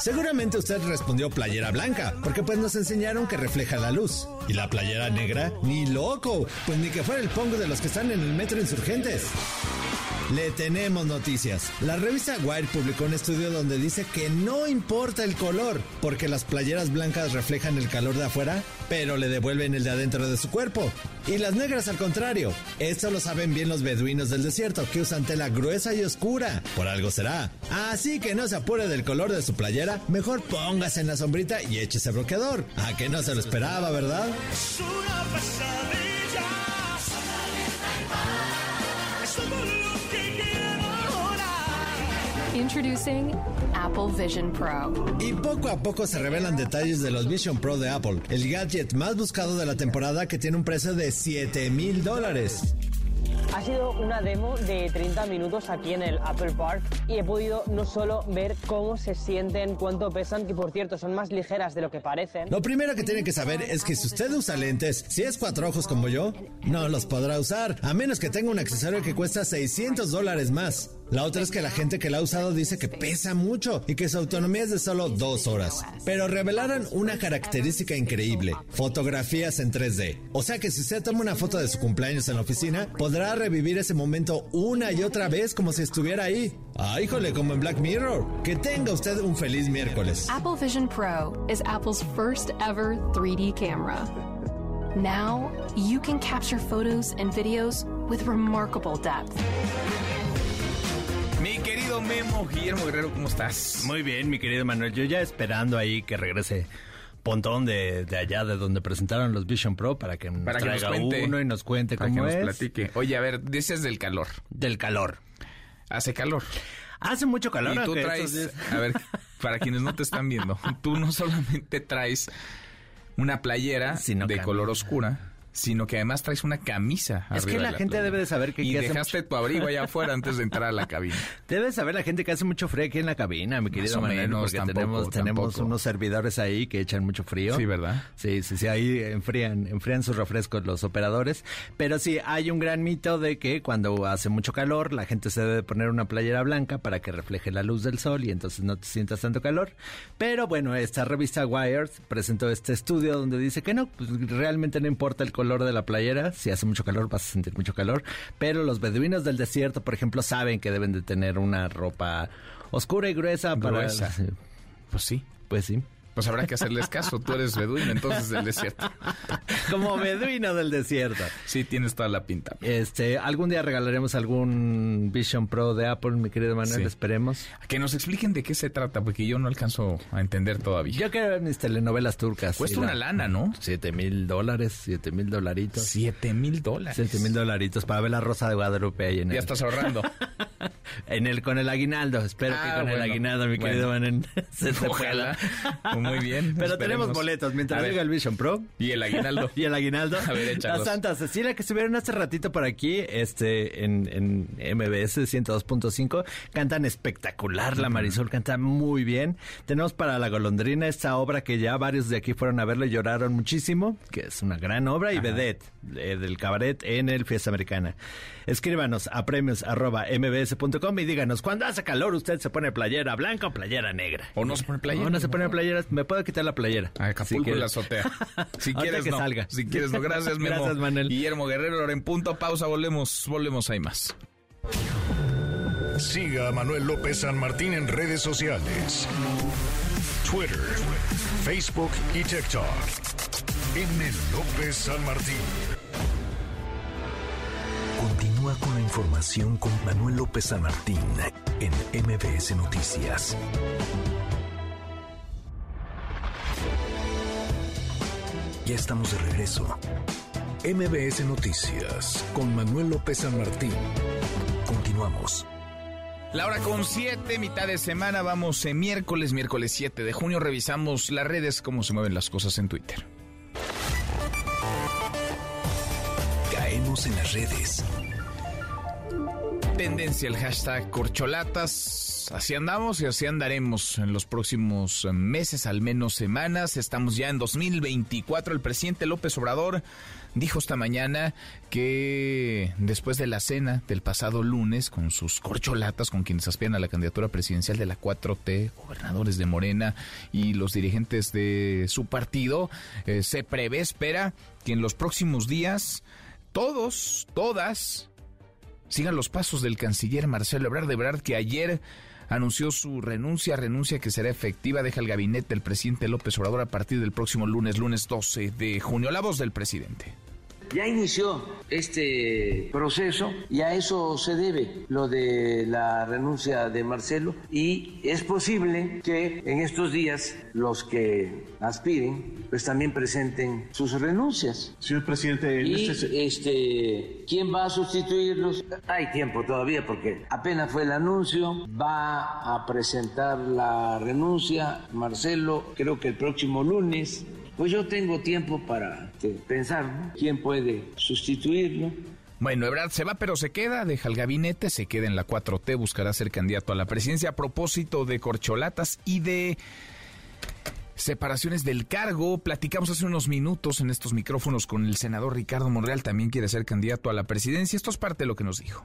Seguramente usted respondió playera blanca, porque pues nos enseñaron que refleja la luz. Y la playera negra, ni loco, pues ni que fuera el pongo de los que están en el metro insurgentes. Le tenemos noticias. La revista Wire publicó un estudio donde dice que no importa el color, porque las playeras blancas reflejan el calor de afuera, pero le devuelven el de adentro de su cuerpo. Y las negras al contrario. Esto lo saben bien los beduinos del desierto, que usan tela gruesa y oscura. Por algo será. Así que no se apure del color de su playera, mejor póngase en la sombrita y échese bloqueador. A que no se lo esperaba, ¿verdad? Introducing Apple Vision Pro. Y poco a poco se revelan detalles de los Vision Pro de Apple, el gadget más buscado de la temporada que tiene un precio de 7 mil dólares. Ha sido una demo de 30 minutos aquí en el Apple Park y he podido no solo ver cómo se sienten, cuánto pesan, que por cierto son más ligeras de lo que parecen. Lo primero que tiene que saber es que si usted usa lentes, si es cuatro ojos como yo, no los podrá usar, a menos que tenga un accesorio que cuesta 600 dólares más. La otra es que la gente que la ha usado dice que pesa mucho y que su autonomía es de solo dos horas. Pero revelaron una característica increíble, fotografías en 3D. O sea que si usted toma una foto de su cumpleaños en la oficina, podrá revivir ese momento una y otra vez como si estuviera ahí. Ah, híjole, como en Black Mirror. Que tenga usted un feliz miércoles. Apple Vision Pro is Apple's first ever 3D camera. Now, you can capture photos and videos with remarkable depth. Querido Memo, Guillermo Guerrero, ¿cómo estás? Muy bien, mi querido Manuel. Yo ya esperando ahí que regrese Pontón de, de allá de donde presentaron los Vision Pro para que nos traiga uno y nos cuente para cómo que es. nos platique. Oye, a ver, dices del calor. Del calor. Hace calor. Hace mucho calor. Y tú traes, a ver, para quienes no te están viendo, tú no solamente traes una playera [LAUGHS] de camisa. color oscura, sino que además traes una camisa. Es que la, gente debe de saber que... Y dejaste tu abrigo allá afuera antes de entrar a la cabina. [LAUGHS] Debe saber la gente que hace mucho frío aquí en la cabina, mi querido Manuel, porque tenemos, tenemos unos servidores ahí que echan mucho frío. Sí, ¿verdad? Sí, sí, sí, ahí enfrían, enfrían sus refrescos los operadores. Pero sí, hay un gran mito de que cuando hace mucho calor, la gente se debe poner una playera blanca para que refleje la luz del sol y entonces no te sientas tanto calor. Pero bueno, esta revista Wired presentó este estudio donde dice que no, pues realmente no importa el color de la playera, si hace mucho calor vas a sentir mucho calor, pero los beduinos del desierto, por ejemplo, saben que deben de tener una ropa oscura y gruesa para... Gruesa. Pues sí. Pues sí pues habrá que hacerles caso. Tú eres beduino, entonces del desierto. [LAUGHS] Como beduino del desierto. Sí, tienes toda la pinta. Este, algún día regalaremos algún Vision Pro de Apple, mi querido Manuel, esperemos. Que nos expliquen de qué se trata, porque yo no alcanzo a entender todavía. Yo quiero ver mis telenovelas turcas. Cuesta una lana, ¿no? Siete mil dólares, siete mil dolaritos. Siete mil dólares. Siete mil dolaritos para ver la Rosa de Guadalupe ahí en Ya estás ahorrando. [LAUGHS] en el, con el aguinaldo. Espero que ah, con el aguinaldo, mi querido Manuel, [LAUGHS] se te pueda. Muy [LAUGHS] bien. Pero tenemos boletos mientras llega el Vision Pro. Y el aguinaldo. [LAUGHS] y el aguinaldo. A ver, La Santa Cecilia que estuvieron hace ratito por aquí, este, en, en MBS 102.5, cantan espectacular. La Marisol canta muy bien. Tenemos para La Golondrina esta obra que ya varios de aquí fueron a verla y lloraron muchísimo, que es una gran obra, y Vedette, eh, del cabaret en el Fiesta Americana. Escríbanos a premios arroba mbs.com y díganos, ¿cuándo hace calor usted se pone playera blanca o playera negra? O no se pone playera. O no se pone playera. Me puedo quitar la playera. A Acapulco si la azotea. [LAUGHS] Si quieres que no. salga. Si quieres no. Gracias, [LAUGHS] Memo. Gracias, Manuel. Guillermo Guerrero, en punto, pausa, volvemos, volvemos, hay más. Siga a Manuel López San Martín en redes sociales. Twitter, Facebook y TikTok. M. López San Martín. Continúa con la información con Manuel López San Martín en MBS Noticias. Ya estamos de regreso. MBS Noticias con Manuel López San Martín. Continuamos. La hora con siete, mitad de semana, vamos en miércoles, miércoles 7 de junio, revisamos las redes, cómo se mueven las cosas en Twitter. Caemos en las redes. Tendencia el hashtag corcholatas. Así andamos y así andaremos en los próximos meses, al menos semanas. Estamos ya en 2024. El presidente López Obrador dijo esta mañana que después de la cena del pasado lunes con sus corcholatas, con quienes aspiran a la candidatura presidencial de la 4T, gobernadores de Morena y los dirigentes de su partido, eh, se prevé, espera que en los próximos días todos, todas, sigan los pasos del canciller Marcelo Ebrard, Ebrard que ayer anunció su renuncia, renuncia que será efectiva, deja el gabinete del presidente López Obrador a partir del próximo lunes, lunes 12 de junio. La voz del presidente. Ya inició este proceso y a eso se debe lo de la renuncia de Marcelo y es posible que en estos días los que aspiren pues también presenten sus renuncias. Señor presidente, y este... este... ¿quién va a sustituirlos? Hay tiempo todavía porque apenas fue el anuncio, va a presentar la renuncia Marcelo creo que el próximo lunes pues yo tengo tiempo para este, pensar quién puede sustituirlo. Bueno, Ebrard se va, pero se queda, deja el gabinete, se queda en la 4T, buscará ser candidato a la presidencia. A propósito de corcholatas y de separaciones del cargo, platicamos hace unos minutos en estos micrófonos con el senador Ricardo Monreal, también quiere ser candidato a la presidencia. Esto es parte de lo que nos dijo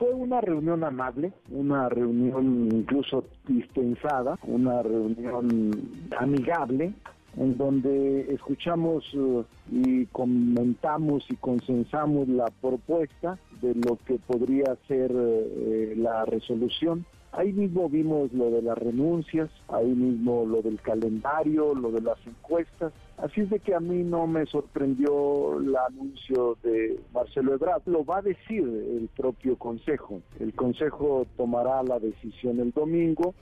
fue una reunión amable, una reunión incluso dispensada, una reunión amigable, en donde escuchamos eh, y comentamos y consensamos la propuesta de lo que podría ser eh, la resolución. Ahí mismo vimos lo de las renuncias, ahí mismo lo del calendario, lo de las encuestas. Así es de que a mí no me sorprendió el anuncio de Marcelo Ebrard. Lo va a decir el propio Consejo. El Consejo tomará la decisión el domingo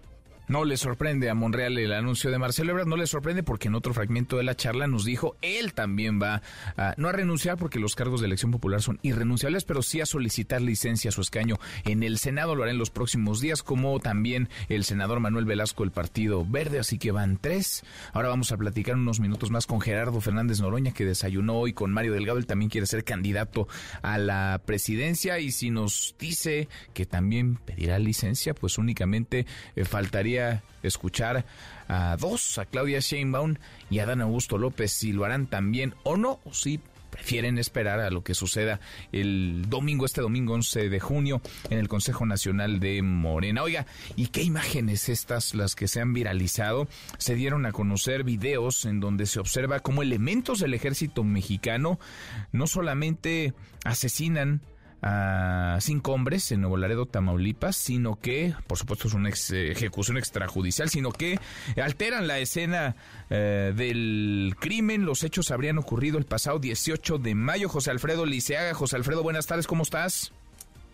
No le sorprende a Monreal el anuncio de Marcelo Ebrard, no le sorprende porque en otro fragmento de la charla nos dijo él también va a, no a renunciar porque los cargos de elección popular son irrenunciables, pero sí a solicitar licencia a su escaño en el Senado, lo hará en los próximos días, como también el senador Manuel Velasco del Partido Verde, así que van tres. Ahora vamos a platicar unos minutos más con Gerardo Fernández Noroña, que desayunó hoy con Mario Delgado, él también quiere ser candidato a la presidencia. Y si nos dice que también pedirá licencia, pues únicamente eh, faltaría escuchar a dos, a Claudia Sheinbaum y a Dan Augusto López, si lo harán también o no, o si prefieren esperar a lo que suceda el domingo, este domingo 11 de junio, en el Consejo Nacional de Morena. Oiga, ¿y qué imágenes estas, las que se han viralizado? Se dieron a conocer videos en donde se observa cómo elementos del ejército mexicano no solamente asesinan a cinco hombres en Nuevo Laredo, Tamaulipas, sino que, por supuesto, es una ejecución extrajudicial, sino que alteran la escena eh, del crimen. Los hechos habrían ocurrido el pasado 18 de mayo. José Alfredo Liceaga. José Alfredo, buenas tardes, ¿cómo estás?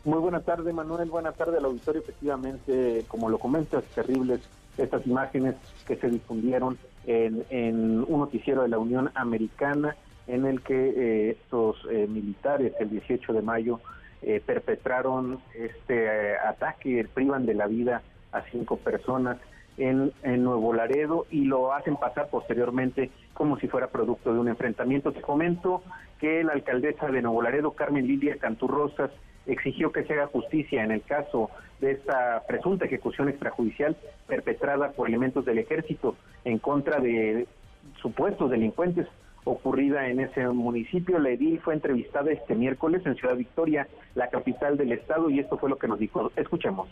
Muy buenas tardes, Manuel. Buenas tardes al auditorio. Efectivamente, como lo comentas, terribles estas imágenes que se difundieron en, en un noticiero de la Unión Americana en el que eh, estos eh, militares el 18 de mayo eh, perpetraron este ataque, privan de la vida a cinco personas en, en, Nuevo Laredo y lo hacen pasar posteriormente como si fuera producto de un enfrentamiento. Te comento que la alcaldesa de Nuevo Laredo, Carmen Lidia Canturrosas, exigió que se haga justicia en el caso de esta presunta ejecución extrajudicial perpetrada por elementos del ejército en contra de supuestos delincuentes ocurrida en ese municipio. La edil fue entrevistada este miércoles en Ciudad Victoria, la capital del estado, y esto fue lo que nos dijo. Escuchemos.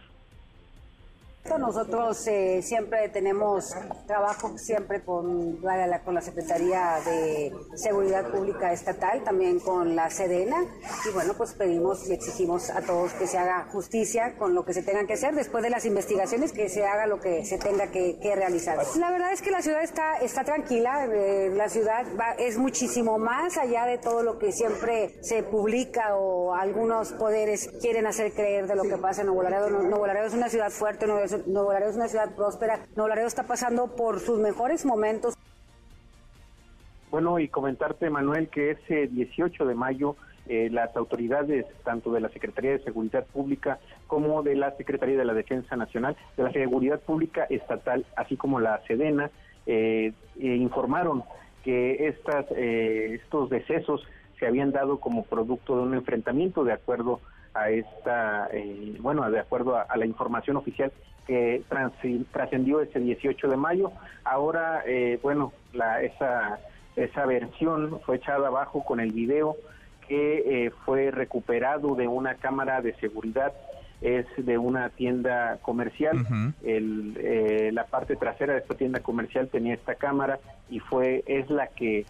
Nosotros eh, siempre tenemos trabajo siempre con la, con la Secretaría de Seguridad Pública Estatal, también con la Sedena, y bueno, pues pedimos y exigimos a todos que se haga justicia con lo que se tenga que hacer, después de las investigaciones, que se haga lo que se tenga que, realizar. La verdad es que la ciudad está, está tranquila, eh, la ciudad es muchísimo más allá de todo lo que siempre se publica o algunos poderes quieren hacer creer de lo que pasa en Nuevo Laredo. Nuevo Laredo es una ciudad fuerte, Nuevo Nuevo es una ciudad próspera, Nuevo está pasando por sus mejores momentos. Bueno, y comentarte, Manuel, que ese 18 de mayo eh, las autoridades, tanto de la Secretaría de Seguridad Pública como de la Secretaría de la Defensa Nacional, de la Seguridad Pública Estatal, así como la Sedena, eh, eh, informaron que estas, estos decesos se habían dado como producto de un enfrentamiento de acuerdo a esta, bueno, de acuerdo a, la información oficial que trascendió ese 18 de mayo. Ahora, eh, bueno, la, esa, esa versión fue echada abajo con el video que eh, fue recuperado de una cámara de seguridad es de una tienda comercial. el, eh, la parte trasera de esta tienda comercial tenía esta cámara y fue es la que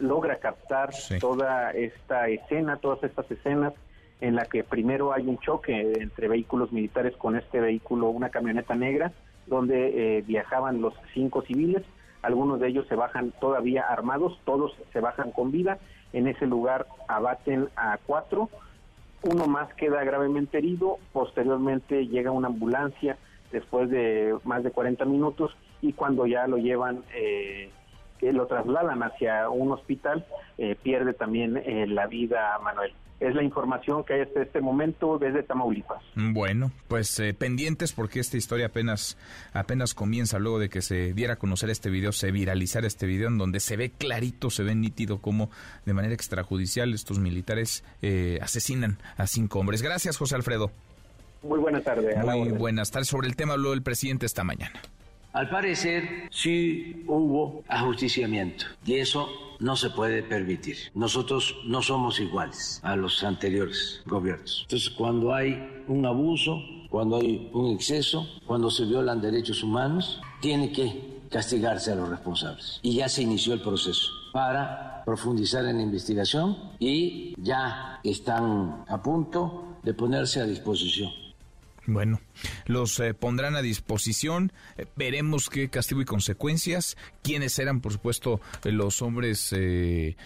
logra captar toda esta escena, todas estas escenas en la que primero hay un choque entre vehículos militares con este vehículo, una camioneta negra, donde eh, viajaban los cinco civiles, algunos de ellos se bajan todavía armados, todos se bajan con vida, en ese lugar abaten a cuatro, uno más queda gravemente herido, posteriormente llega una ambulancia después de más de 40 minutos y cuando ya lo llevan, eh, lo trasladan hacia un hospital, eh, pierde también eh, la vida Manuel es la información que hay hasta este momento desde Tamaulipas. Bueno, pues eh, pendientes porque esta historia apenas apenas comienza luego de que se diera a conocer este video, se viralizara este video en donde se ve clarito, se ve nítido cómo de manera extrajudicial estos militares eh, asesinan a cinco hombres. Gracias, José Alfredo. Muy buenas tardes. Muy buenas tardes. Sobre el tema habló el presidente esta mañana. Al parecer, sí hubo ajusticiamiento y eso no se puede permitir. Nosotros no somos iguales a los anteriores gobiernos. Entonces, cuando hay un abuso, cuando hay un exceso, cuando se violan derechos humanos, tiene que castigarse a los responsables. Y ya se inició el proceso para profundizar en la investigación y ya están a punto de ponerse a disposición bueno, los eh, pondrán a disposición, eh, veremos qué castigo y consecuencias, quiénes eran, por supuesto, los hombres eh,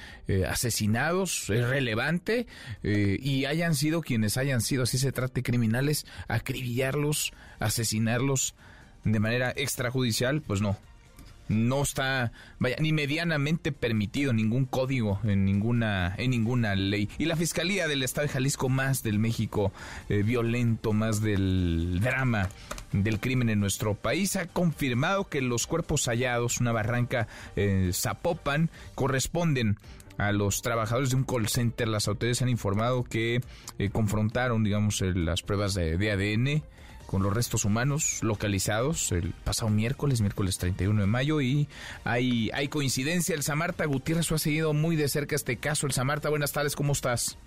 asesinados, es relevante, y hayan sido quienes hayan sido, así se trate, criminales, acribillarlos, asesinarlos de manera extrajudicial, pues no, no está vaya ni medianamente permitido ningún código en ninguna en ninguna ley y la fiscalía del estado de Jalisco más del México eh, violento más del drama del crimen en nuestro país ha confirmado que los cuerpos hallados una barranca eh, Zapopan corresponden a los trabajadores de un call center. Las autoridades han informado que eh, confrontaron, digamos, las pruebas de, de ADN con los restos humanos localizados el pasado miércoles, miércoles 31 de mayo, y hay, hay coincidencia. El Samarta Gutiérrez ha seguido muy de cerca este caso. El Samarta, buenas tardes, ¿cómo estás?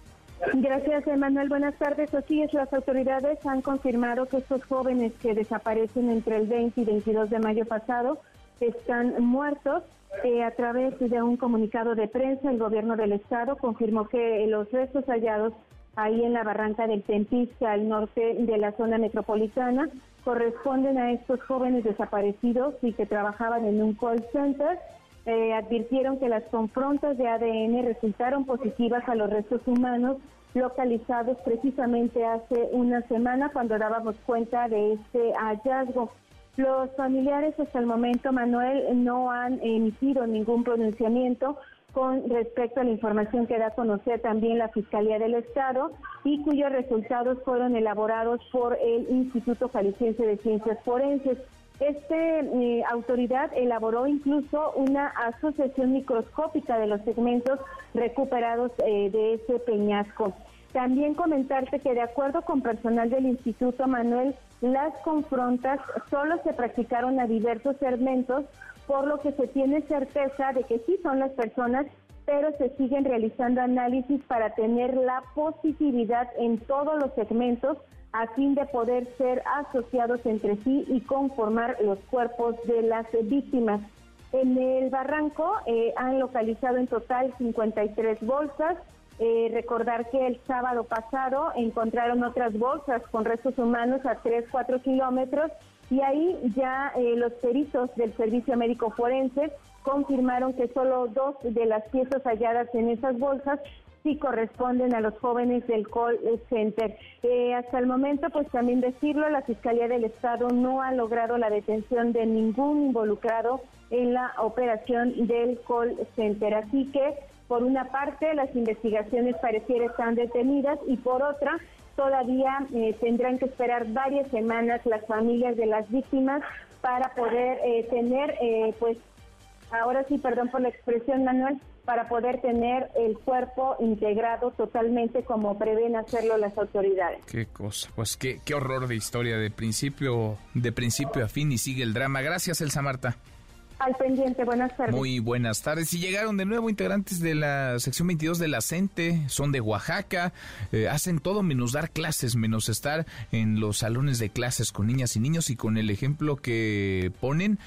Gracias, Emanuel. Buenas tardes. Así es, las autoridades han confirmado que estos jóvenes que desaparecen entre el 20 y 22 de mayo pasado están muertos. Eh, a través de un comunicado de prensa, el gobierno del estado confirmó que los restos hallados ahí en la barranca del Tempisca, al norte de la zona metropolitana, corresponden a estos jóvenes desaparecidos y que trabajaban en un call center. Eh, advirtieron que las confrontas de ADN resultaron positivas a los restos humanos localizados precisamente hace una semana cuando dábamos cuenta de este hallazgo. Los familiares hasta el momento, Manuel, no han emitido ningún pronunciamiento con respecto a la información que da a conocer también la Fiscalía del Estado y cuyos resultados fueron elaborados por el Instituto Jalisciense de Ciencias Forenses. Esta eh, autoridad elaboró incluso una asociación microscópica de los segmentos recuperados eh, de ese peñasco. También comentarte que de acuerdo con personal del Instituto Manuel, las confrontas solo se practicaron a diversos segmentos por lo que se tiene certeza de que sí son las personas, pero se siguen realizando análisis para tener la positividad en todos los segmentos a fin de poder ser asociados entre sí y conformar los cuerpos de las víctimas. En el barranco eh, han localizado en total 53 bolsas. Eh, recordar que el sábado pasado encontraron otras bolsas con restos humanos a 3-4 kilómetros y ahí ya eh, los peritos del Servicio Médico Forense confirmaron que solo dos de las piezas halladas en esas bolsas sí corresponden a los jóvenes del call center. Eh, hasta el momento, pues también decirlo, la Fiscalía del Estado no ha logrado la detención de ningún involucrado en la operación del call center. Así que, por una parte, las investigaciones pareciera están detenidas y por otra, todavía eh, tendrán que esperar varias semanas las familias de las víctimas para poder eh, tener, eh, pues, ahora sí, perdón por la expresión, Manuel, para poder tener el cuerpo integrado totalmente como prevén hacerlo las autoridades. Qué cosa, pues qué, horror de historia, de principio, de principio a fin y sigue el drama. Gracias, Elsa Marta. Al pendiente, buenas tardes. Muy buenas tardes. Y llegaron de nuevo integrantes de la sección 22 de la CENTE, son de Oaxaca, eh, hacen todo menos dar clases, menos estar en los salones de clases con niñas y niños y con el ejemplo que ponen,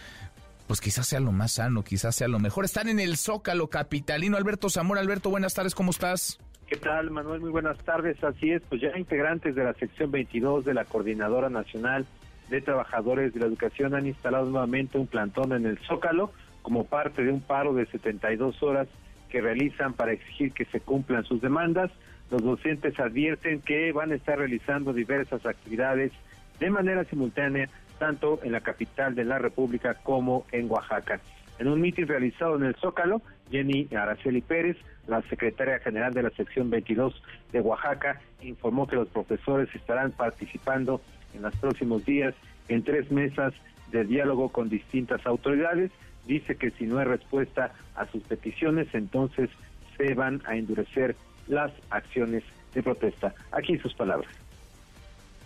pues quizás sea lo más sano, quizás sea lo mejor. Están en el Zócalo Capitalino. Alberto Zamora, Alberto, buenas tardes, ¿cómo estás? ¿Qué tal, Manuel? Muy buenas tardes. Así es, pues ya integrantes de la sección 22 de la Coordinadora Nacional de Trabajadores de la Educación han instalado nuevamente un plantón en el Zócalo como parte de un paro de 72 horas que realizan para exigir que se cumplan sus demandas. Los docentes advierten que van a estar realizando diversas actividades de manera simultánea, tanto en la capital de la República como en Oaxaca. En un mitin realizado en el Zócalo, Jenny Araceli Pérez, la secretaria general de la sección 22 de Oaxaca, informó que los profesores estarán participando en los próximos días en tres mesas de diálogo con distintas autoridades. Dice que si no hay respuesta a sus peticiones, entonces se van a endurecer las acciones de protesta. Aquí sus palabras.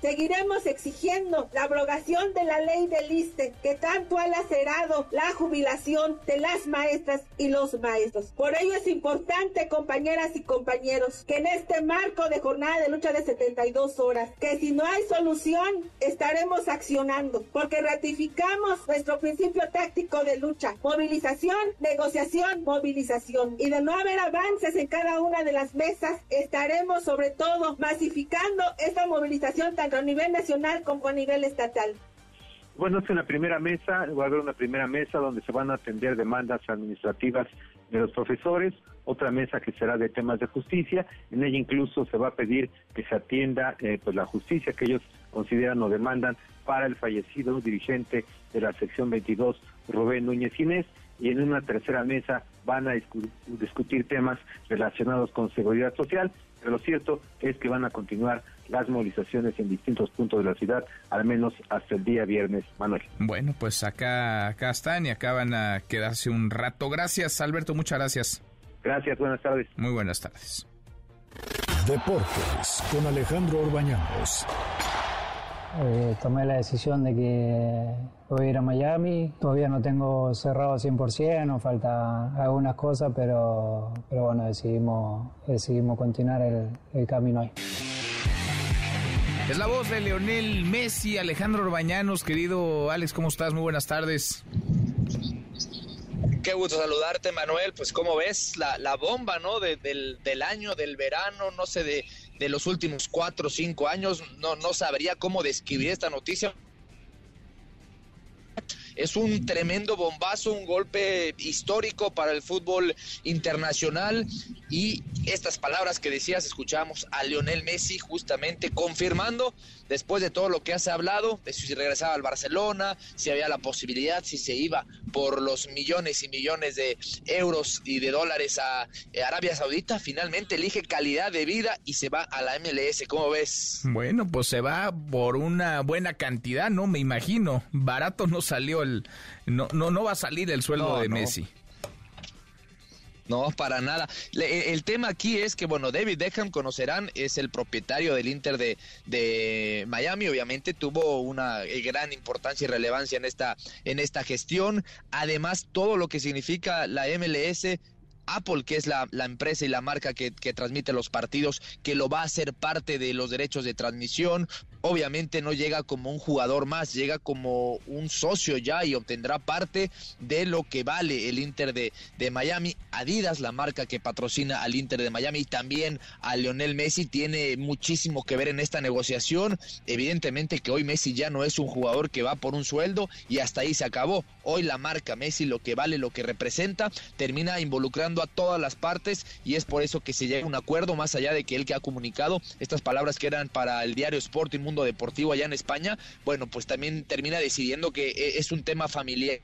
Seguiremos exigiendo la abrogación de la ley del ISTE que tanto ha lacerado la jubilación de las maestras y los maestros. Por ello es importante, compañeras y compañeros, que en este marco de jornada de lucha de 72 horas, que si no hay solución, estaremos accionando, porque ratificamos nuestro principio táctico de lucha, movilización, negociación, movilización. Y de no haber avances en cada una de las mesas, estaremos sobre todo masificando esta movilización tan a nivel nacional como a nivel estatal. Bueno, es en la primera mesa, va a haber una primera mesa donde se van a atender demandas administrativas de los profesores, otra mesa que será de temas de justicia, en ella incluso se va a pedir que se atienda eh, pues la justicia que ellos consideran o demandan para el fallecido dirigente de la sección 22, Rubén Núñez Inés, y en una tercera mesa van a discutir temas relacionados con seguridad social, pero lo cierto es que van a continuar las movilizaciones en distintos puntos de la ciudad, al menos hasta el día viernes, Manuel. Bueno, pues acá, acá están y acá van a quedarse un rato. Gracias, Alberto, muchas gracias. Gracias, buenas tardes. Muy buenas tardes. Deportes con Alejandro Orbañanos. Eh, tomé la decisión de que voy a ir a Miami. Todavía no tengo cerrado 100%, nos falta algunas cosas, pero, pero bueno, decidimos, decidimos continuar el, el camino ahí. Es la voz de Leonel Messi, Alejandro Orbañanos, querido Alex, ¿cómo estás? Muy buenas tardes. Qué gusto saludarte, Manuel. Pues, ¿cómo ves? La, la bomba, ¿no? del, del, año, del verano, no sé, de, de los últimos cuatro o cinco años. No, no sabría cómo describir esta noticia. Es un tremendo bombazo, un golpe histórico para el fútbol internacional y estas palabras que decías, escuchamos a Lionel Messi justamente confirmando después de todo lo que has hablado, de si regresaba al Barcelona, si había la posibilidad, si se iba por los millones y millones de euros y de dólares a eh, Arabia Saudita, finalmente elige calidad de vida y se va a la MLS. ¿Cómo ves? Bueno, pues se va por una buena cantidad, ¿no? Me imagino. Barato no salió el... No, no, no va a salir el sueldo de Messi. No, para nada. el tema aquí es que, bueno, David Beckham, conocerán, es el propietario del Inter de, de Miami. Obviamente tuvo una eh, gran importancia y relevancia en esta, en esta gestión. Además, todo lo que significa la MLS Apple, que es la, empresa y la marca que, que, transmite los partidos, que lo va a hacer parte de los derechos de transmisión. Obviamente no llega como un jugador más, llega como un socio ya y obtendrá parte de lo que vale el Inter de, de Miami. Adidas, la marca que patrocina al Inter de Miami y también a Lionel Messi, tiene muchísimo que ver en esta negociación. Evidentemente que hoy Messi ya no es un jugador que va por un sueldo y hasta ahí se acabó. Hoy la marca Messi, lo que vale, lo que representa, termina involucrando a todas las partes y es por eso que se llega a un acuerdo más allá de que él que ha comunicado estas palabras que eran para el diario Sport y Mundo Deportivo allá en España, bueno, pues también termina decidiendo que eh, es un tema familiar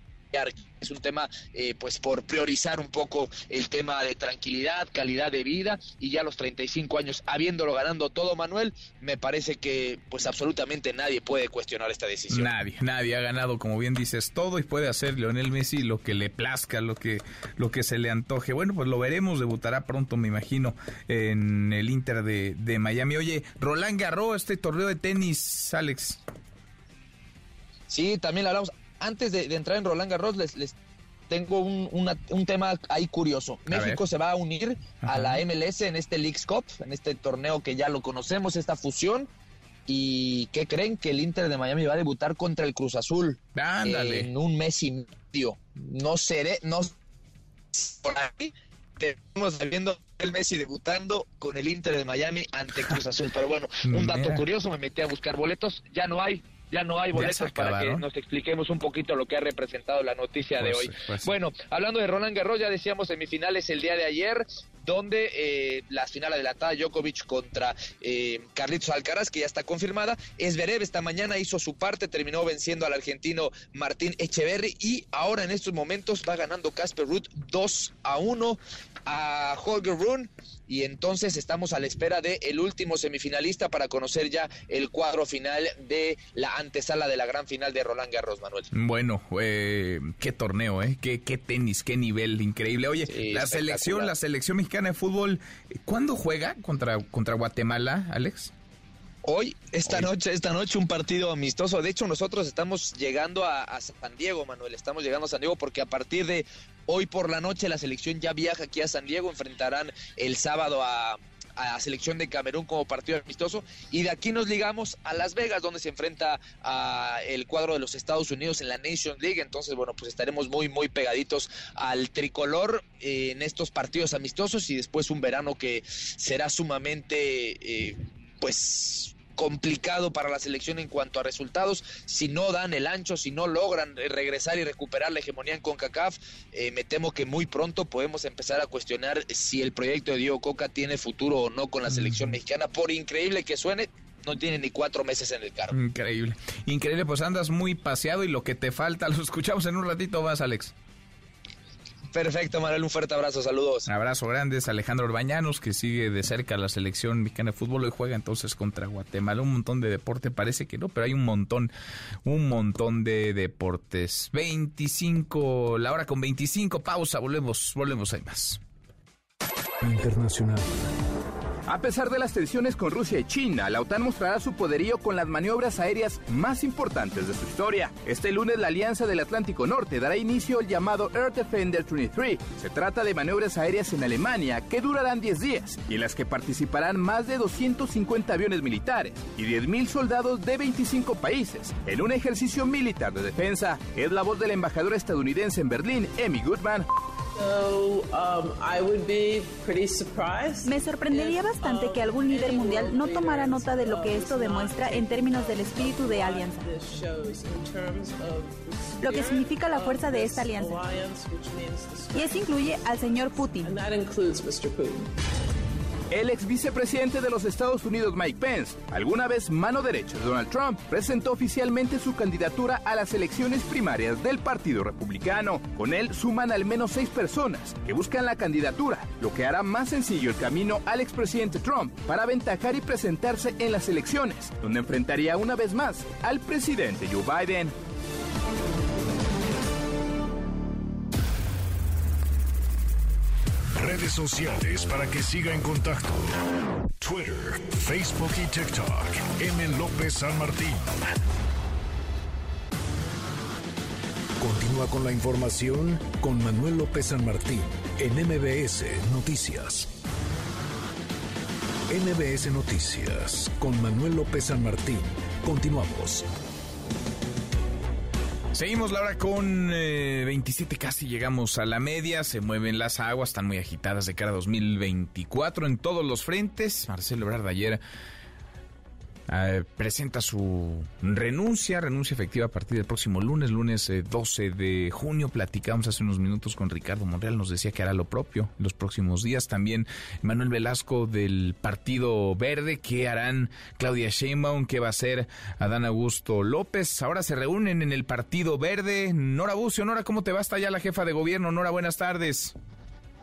es un tema eh, pues por priorizar un poco el tema de tranquilidad, calidad de vida y ya a los 35 años habiéndolo ganando todo Manuel, me parece que pues absolutamente nadie puede cuestionar esta decisión. Nadie, nadie ha ganado como bien dices todo y puede hacer Leonel Messi lo que le plazca, lo que lo que se le antoje. Bueno, pues lo veremos, debutará pronto me imagino en el Inter de, de Miami. Oye, Roland Garros, este torneo de tenis, Alex. Sí, también hablamos antes de, entrar en Roland Garros, les, les tengo un, un, tema ahí curioso. México se va a unir a la MLS en este Leagues Cup, en este torneo que ya lo conocemos, esta fusión. ¿Y qué creen? Que el Inter de Miami va a debutar contra el Cruz Azul en un mes y medio. No seré, no por ahí estamos viendo el Messi debutando con el Inter de Miami ante Cruz Azul. Pero bueno, un [LAUGHS] dato curioso, me metí a buscar boletos, ya no hay ya no hay boletos para que nos expliquemos un poquito lo que ha representado la noticia de pues hoy. Pues bueno, hablando de Roland Garros, ya decíamos semifinales el día de ayer, donde eh, la final adelantada Djokovic contra eh, Carlitos Alcaraz, que ya está confirmada. Esberev esta mañana hizo su parte, terminó venciendo al argentino Martín Echeverry y ahora en estos momentos va ganando Casper Ruth 2 a 1 a Holger Rune y entonces estamos a la espera de el último semifinalista para conocer ya el cuadro final de la antesala de la gran final de Roland Garros, Manuel. Bueno, eh, qué torneo, ¿eh? Qué, qué tenis, qué nivel increíble. Oye, la selección, la selección mexicana de fútbol, ¿cuándo juega contra, contra Guatemala, Alex? Hoy, esta noche, esta noche un partido amistoso. De hecho, nosotros estamos llegando a, a, San Diego, Manuel. Estamos llegando a San Diego porque a partir de hoy por la noche la selección ya viaja aquí a San Diego. Enfrentarán el sábado a, a la selección de Camerún como partido amistoso. Y de aquí nos ligamos a Las Vegas donde se enfrenta a el cuadro de los Estados Unidos en la Nation League. Entonces bueno pues estaremos muy muy pegaditos al tricolor en estos partidos amistosos y después un verano que será sumamente eh, pues complicado para la selección en cuanto a resultados. Si no dan el ancho, si no logran regresar y recuperar la hegemonía en CONCACAF, eh, me temo que muy pronto podemos empezar a cuestionar si el proyecto de Diego Coca tiene futuro o no con la selección mexicana. Por increíble que suene, no tiene ni cuatro meses en el cargo. Increíble. Increíble, pues andas muy paseado y lo que te falta, [LAUGHS] lo escuchamos en un ratito más, Alex. Perfecto, Manuel, un fuerte abrazo, saludos. Un abrazo grande, es Alejandro Orbañanos, que sigue de cerca la selección mexicana de fútbol, y juega entonces contra Guatemala, un montón de deporte, parece que no, pero hay un montón, un montón de deportes. 25, la hora con 25, pausa, volvemos, volvemos, hay más. Internacional. A pesar de las tensiones con Rusia y China, la OTAN mostrará su poderío con las maniobras aéreas más importantes de su historia. Este lunes la Alianza del Atlántico Norte dará inicio al llamado Air Defender 23. Se trata de maniobras aéreas en Alemania que durarán 10 días y en las que participarán más de 250 aviones militares y 10.000 soldados de 25 países en un ejercicio militar de defensa. Es la voz del embajador estadounidense en Berlín, Emmy Goodman. Um, Me sorprendería bastante que algún líder mundial no tomara nota de lo que esto demuestra en términos del espíritu de alianza. Lo que significa la fuerza de esta alianza. Y eso incluye al señor Putin. El ex vicepresidente de los Estados Unidos, Mike Pence, alguna vez mano derecha de Donald Trump, presentó oficialmente su candidatura a las elecciones primarias del Partido Republicano. Con él suman al menos seis personas que buscan la candidatura, lo que hará más sencillo el camino al expresidente Trump para aventajar y presentarse en las elecciones, donde enfrentaría una vez más al presidente Joe Biden. Redes sociales para que siga en contacto: Twitter, Facebook y TikTok. M. López San Martín. Continúa con la información con Manuel López San Martín en MBS Noticias. MBS Noticias con Manuel López San Martín. Continuamos. Seguimos la hora con 27 casi llegamos a la media, se mueven las aguas, están muy agitadas de cara a 2024 en todos los frentes. Marcelo Ebrard ayer eh, presenta su renuncia, renuncia efectiva a partir del próximo lunes, lunes 12 eh, de junio. Platicamos hace unos minutos con Ricardo Monreal, nos decía que hará lo propio los próximos días. También Manuel Velasco del Partido Verde, que harán Claudia Sheinbaum, que va a ser Adán Augusto López. Ahora se reúnen en el Partido Verde. Nora Bucio, Nora, ¿cómo te va hasta allá la jefa de gobierno? Nora, buenas tardes.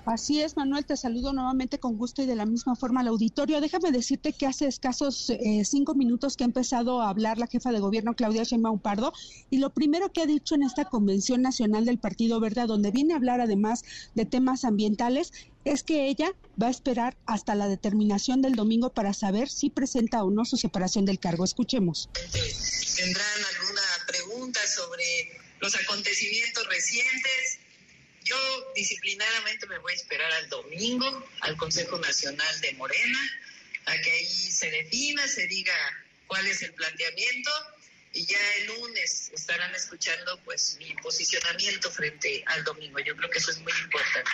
Así es, Manuel, te saludo nuevamente con gusto y de la misma forma al auditorio. Déjame decirte que hace escasos eh, cinco minutos que ha empezado a hablar la jefa de gobierno, Claudia Sheinbaum Pardo, y lo primero que ha dicho en esta Convención Nacional del Partido Verde, donde viene a hablar además de temas ambientales, es que ella va a esperar hasta la determinación del domingo para saber si presenta o no su separación del cargo. Escuchemos. ¿Tendrán alguna pregunta sobre los acontecimientos recientes? Yo disciplinadamente me voy a esperar al domingo, al Consejo Nacional de Morena, a que ahí se defina, se diga cuál es el planteamiento y ya el lunes estarán escuchando pues mi posicionamiento frente al domingo. Yo creo que eso es muy importante.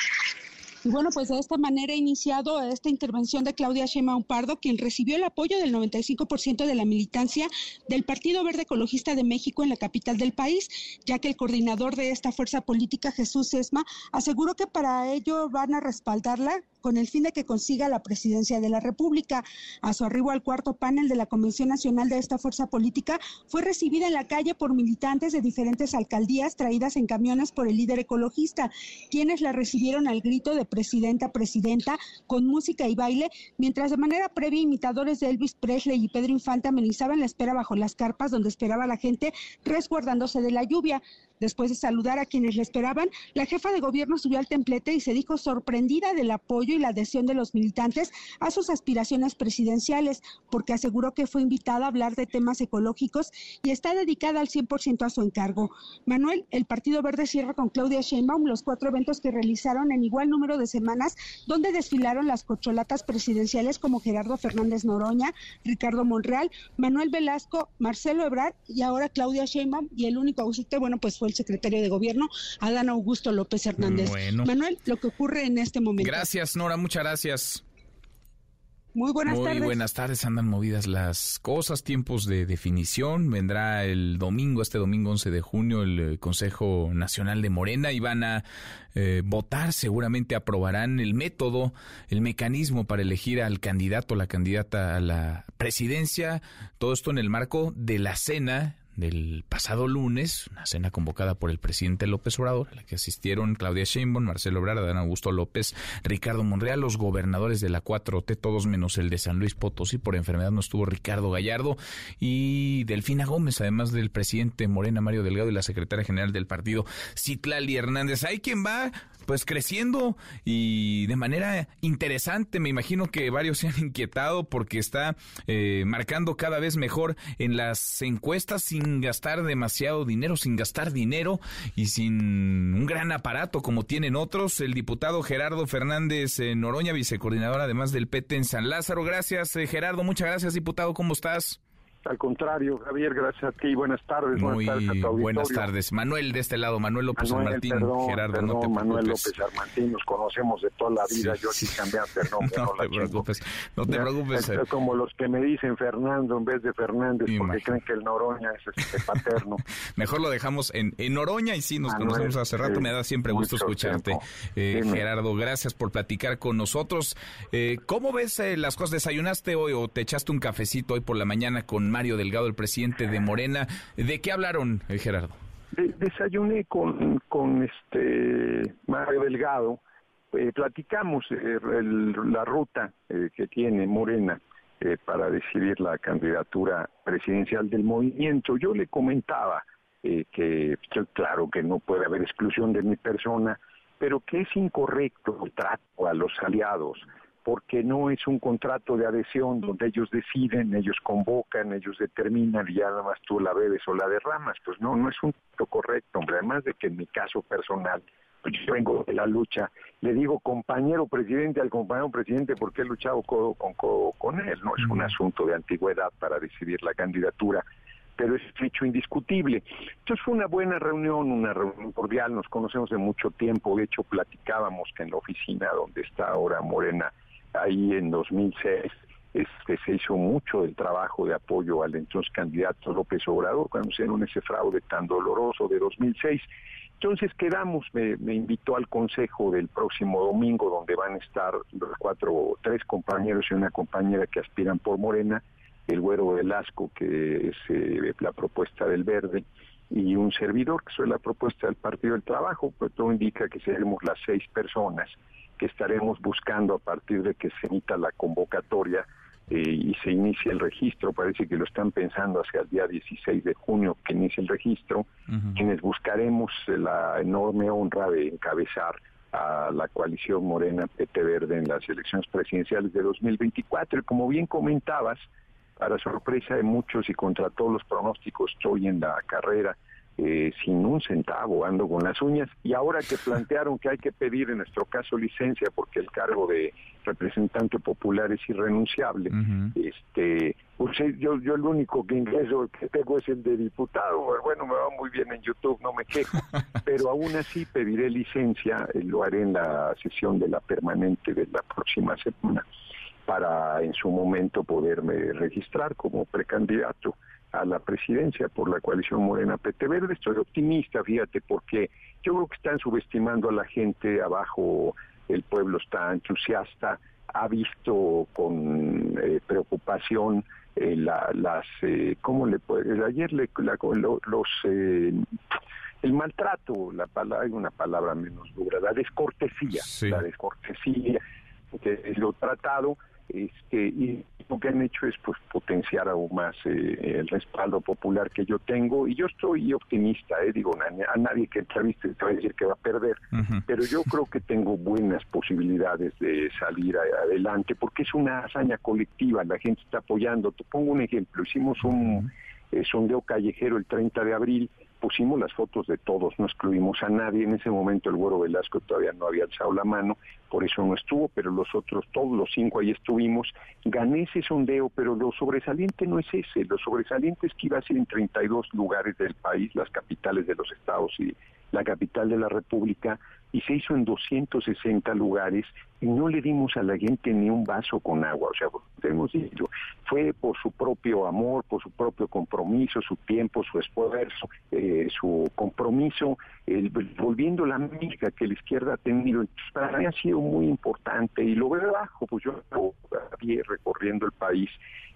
Y bueno, pues de esta manera ha iniciado esta intervención de Claudia Sheinbaum Pardo, quien recibió el apoyo del 95% de la militancia del Partido Verde Ecologista de México en la capital del país, ya que el coordinador de esta fuerza política, Jesús Esma, aseguró que para ello van a respaldarla con el fin de que consiga la presidencia de la República. A su arribo al cuarto panel de la Convención Nacional de esta fuerza política, fue recibida en la calle por militantes de diferentes alcaldías traídas en camiones por el líder ecologista, quienes la recibieron al grito de presidenta, presidenta, con música y baile, mientras de manera previa imitadores de Elvis Presley y Pedro Infante amenizaban la espera bajo las carpas donde esperaba la gente resguardándose de la lluvia. Después de saludar a quienes le esperaban, la jefa de gobierno subió al templete y se dijo sorprendida del apoyo y la adhesión de los militantes a sus aspiraciones presidenciales, porque aseguró que fue invitada a hablar de temas ecológicos y está dedicada al 100% a su encargo. Manuel, el Partido Verde cierra con Claudia Sheinbaum los cuatro eventos que realizaron en igual número de semanas, donde desfilaron las cocholatas presidenciales como Gerardo Fernández Noroña, Ricardo Monreal, Manuel Velasco, Marcelo Ebrard y ahora Claudia Sheinbaum y el único ausente, bueno, pues fue el secretario de gobierno, Adán Augusto López Hernández. Manuel, lo que ocurre en este momento. Gracias, Nora, muchas gracias. Muy buenas Muy tardes. buenas tardes, andan movidas las cosas, tiempos de definición. Vendrá el domingo, este domingo 11 de junio, el eh, Consejo Nacional de Morena y van a eh, votar, seguramente aprobarán el método, el mecanismo para elegir al candidato, la candidata a la presidencia. Todo esto en el marco de la cena del pasado lunes, una cena convocada por el presidente López Obrador, a la que asistieron Claudia Sheinbaum, Marcelo Obrador, Adán Augusto López, Ricardo Monreal, los gobernadores de la 4T, todos menos el de San Luis Potosí, por enfermedad no estuvo Ricardo Gallardo y Delfina Gómez, además del presidente Morena Mario Delgado y la secretaria general del partido Citlali Hernández. Hay quien va pues creciendo y de manera interesante. Me imagino que varios se han inquietado porque está eh, marcando cada vez mejor en las encuestas gastar demasiado dinero, sin gastar dinero y sin un gran aparato como tienen otros. El diputado Gerardo Fernández eh, Noroña, vicecoordinador además del PT en San Lázaro. Gracias, eh, Gerardo. Muchas gracias, diputado. ¿Cómo estás? Al contrario, Javier, gracias a ti. Buenas tardes. Muy buenas tardes a tu buenas tardes. Manuel de este lado, Manuel López San Manuel, Martín. perdón, Gerardo, perdón, no te Manuel. López San Martín, nos conocemos de toda la vida. Sí. Yo aquí cambiaste el [LAUGHS] nombre. No no, te preocupes, no te preocupes. es como los que me dicen Fernando en vez de Fernández, porque creen que el Noroña es este paterno. [LAUGHS] Mejor lo dejamos en, en Oroña y sí, nos Manuel, conocemos hace rato. sí, Me da siempre gusto escucharte. Eh. Gerardo, gracias por platicar con nosotros. Eh, ¿Cómo ves eh, las cosas? ¿Desayunaste hoy o te echaste un cafecito hoy por la mañana con Mario Delgado, el presidente de Morena? ¿De qué hablaron, eh, Gerardo? De- desayuné con, con este Mario Delgado, eh, platicamos eh, la ruta eh, que tiene Morena eh, para decidir la candidatura presidencial del movimiento. Yo le comentaba eh, que que claro que no puede haber exclusión de mi persona, pero que es incorrecto el trato a los aliados porque no es un contrato de adhesión donde ellos deciden, ellos convocan, ellos determinan y ya nada más tú la bebes o la derramas. Pues no, no es un trato correcto, hombre. Además de que en mi caso personal, pues yo vengo de la lucha, le digo compañero presidente al compañero presidente porque he luchado codo con codo con él. No es un asunto de antigüedad para decidir la candidatura pero es un hecho indiscutible. Entonces fue una buena reunión, una reunión cordial, nos conocemos de mucho tiempo, de hecho platicábamos que en la oficina donde está ahora Morena, ahí en 2006, este, se hizo mucho del trabajo de apoyo al entonces candidato López Obrador cuando hicieron ese fraude tan doloroso de 2006. Entonces quedamos, me, me invitó al consejo del próximo domingo donde van a estar los cuatro, tres compañeros y una compañera que aspiran por Morena, el Güero Velasco, que es eh, la propuesta del Verde, y un servidor, que soy la propuesta del Partido del Trabajo, pues todo indica que seremos las seis personas que estaremos buscando a partir de que se emita la convocatoria eh, y se inicie el registro, parece que lo están pensando hacia el día 16 de junio que inicie el registro, quienes buscaremos la enorme honra de encabezar a la coalición Morena PT Verde en las elecciones presidenciales de 2024. Y como bien comentabas, para sorpresa de muchos y contra todos los pronósticos, estoy en la carrera eh, sin un centavo, ando con las uñas. Y ahora que plantearon que hay que pedir, en nuestro caso, licencia, porque el cargo de representante popular es irrenunciable, este, pues, eh, yo, yo el único que ingreso que tengo es el de diputado. Bueno, me va muy bien en YouTube, no me quejo, [LAUGHS] pero aún así pediré licencia, eh, lo haré en la sesión de la permanente de la próxima semana para en su momento poderme registrar como precandidato a la presidencia por la coalición Morena PT Verde. Estoy optimista, fíjate, porque yo creo que están subestimando a la gente abajo, el pueblo está entusiasta, ha visto con eh, preocupación eh, la, las, eh, ¿cómo le puede? Ayer le, la- lo- los, eh, el maltrato, la palabra, hay una palabra menos dura, la descortesía, la descortesía, que es lo tratado, este, y lo que han hecho es pues potenciar aún más eh, el respaldo popular que yo tengo, y yo estoy optimista, eh, digo, a, nadie que entreviste te va a decir que va a perder, pero yo creo que tengo buenas posibilidades de salir a- adelante, porque es una hazaña colectiva, la gente está apoyando. Te pongo un ejemplo, hicimos un eh, sondeo callejero el 30 de abril, pusimos las fotos de todos, no excluimos a nadie, en ese momento el Güero Velasco todavía no había alzado la mano, por eso no estuvo, pero los otros, todos los cinco ahí estuvimos, gané ese sondeo, pero lo sobresaliente no es ese, lo sobresaliente es que iba a ser en 32 lugares del país, las capitales de los estados y la capital de la República, y se hizo en 260 lugares y no le dimos a la gente ni un vaso con agua. O sea, hemos dicho, fue por su propio amor, por su propio compromiso, su tiempo, su esfuerzo, eh, su compromiso, el, volviendo la mística que la izquierda ha tenido. Para mí ha sido muy importante y lo veo abajo, pues yo pie recorriendo el país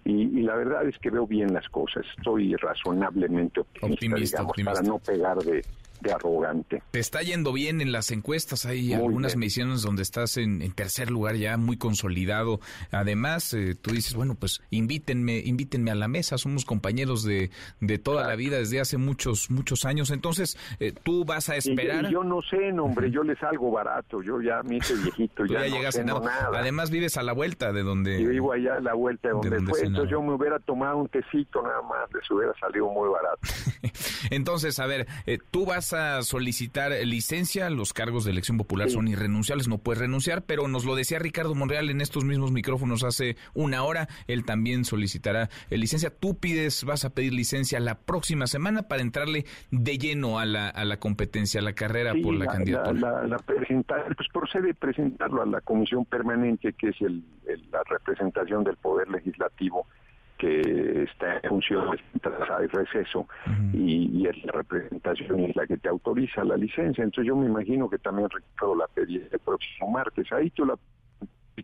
y, la verdad es que veo bien las cosas. Estoy razonablemente optimista, para no pegar de, de arrogante. Te está yendo bien en las encuestas, hay algunas mediciones donde estás en, tercer lugar ya muy consolidado. Además, eh, tú dices, bueno, pues invítenme, invítenme a la mesa, somos compañeros de, de toda la vida desde hace muchos, muchos años. Entonces, eh, tú vas a esperar. yo, no sé, hombre, yo les salgo barato, yo ya me hice viejito, ya, no nada. Además, vives a la vuelta de donde... Yo vivo allá a la vuelta de donde, fue, entonces yo me hubiera tomado un tecito nada más, les hubiera salido muy barato. [LAUGHS] entonces, a ver, eh, tú vas a solicitar licencia, los cargos de elección popular son irrenunciables, no puedes renunciar, pero nos lo decía Ricardo Monreal en estos mismos micrófonos hace una hora, él también solicitará licencia. Tú pides, vas a pedir licencia la próxima semana para entrarle de lleno a la, a la competencia, a la carrera por la, candidatura. La, presentar, pues procede presentarlo a la comisión permanente, que es el, la representación del Poder Legislativo que está en función de receso y, la representación es la que te autoriza la licencia. Entonces yo me imagino que también Ricardo la pedí el próximo martes. Ahí tú la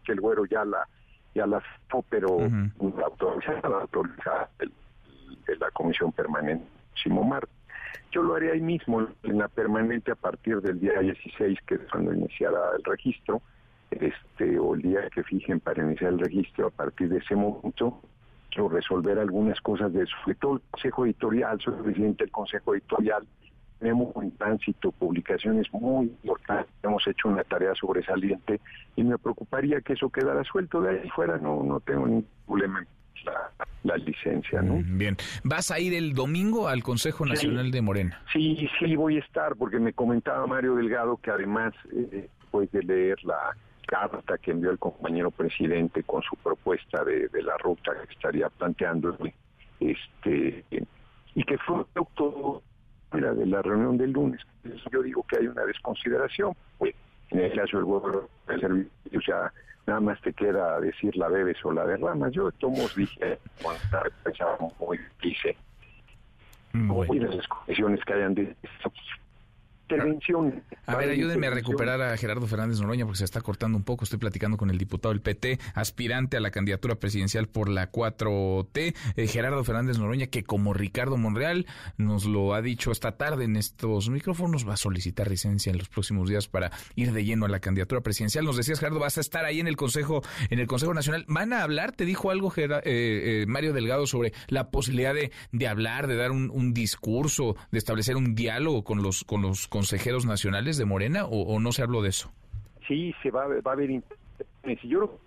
que el güero ya la ya la pero la autorizada la autorizada de la comisión permanente próximo martes. Yo lo haré ahí mismo en la permanente a partir del día 16, que es cuando iniciará el registro, este o el día que fijen para iniciar el registro. A partir de ese momento o resolver algunas cosas de eso. todo el Consejo Editorial, soy presidente del Consejo Editorial, tenemos en tránsito publicaciones muy importantes, hemos hecho una tarea sobresaliente y me preocuparía que eso quedara suelto de ahí fuera, no, no tengo ningún problema la, la, licencia, ¿no? Mm, bien. ¿Vas a ir el domingo al Consejo Nacional de Morena? Sí, sí voy a estar, porque me comentaba Mario Delgado que además, eh, después de leer la, carta que envió el compañero presidente con su propuesta de, la ruta que estaría planteando este y que fue todo de la reunión del lunes. Yo digo que hay una desconsideración pues en el caso del gobierno del servicio ya nada más te queda decir la bebes o la derramas. Yo de todos dije cuando pensaba muy dice y las condiciones que hayan de intervención. A ver, ayúdenme a recuperar a Gerardo Fernández Noroña porque se está cortando un poco. Estoy platicando con el diputado del PT, aspirante a la candidatura presidencial por la 4T, eh, Gerardo Fernández Noroña, que como Ricardo Monreal nos lo ha dicho esta tarde en estos micrófonos, va a solicitar licencia en los próximos días para ir de lleno a la candidatura presidencial. Nos decías, Gerardo, vas a estar ahí en el Consejo, en el Consejo Nacional. ¿Van a hablar? ¿Te dijo algo eh, eh, Mario Delgado sobre la posibilidad de, de hablar, de dar un, un discurso, de establecer un diálogo con los, con los consejeros nacionales de Morena o, no se habló de eso? Sí, se va, va a haber Si yo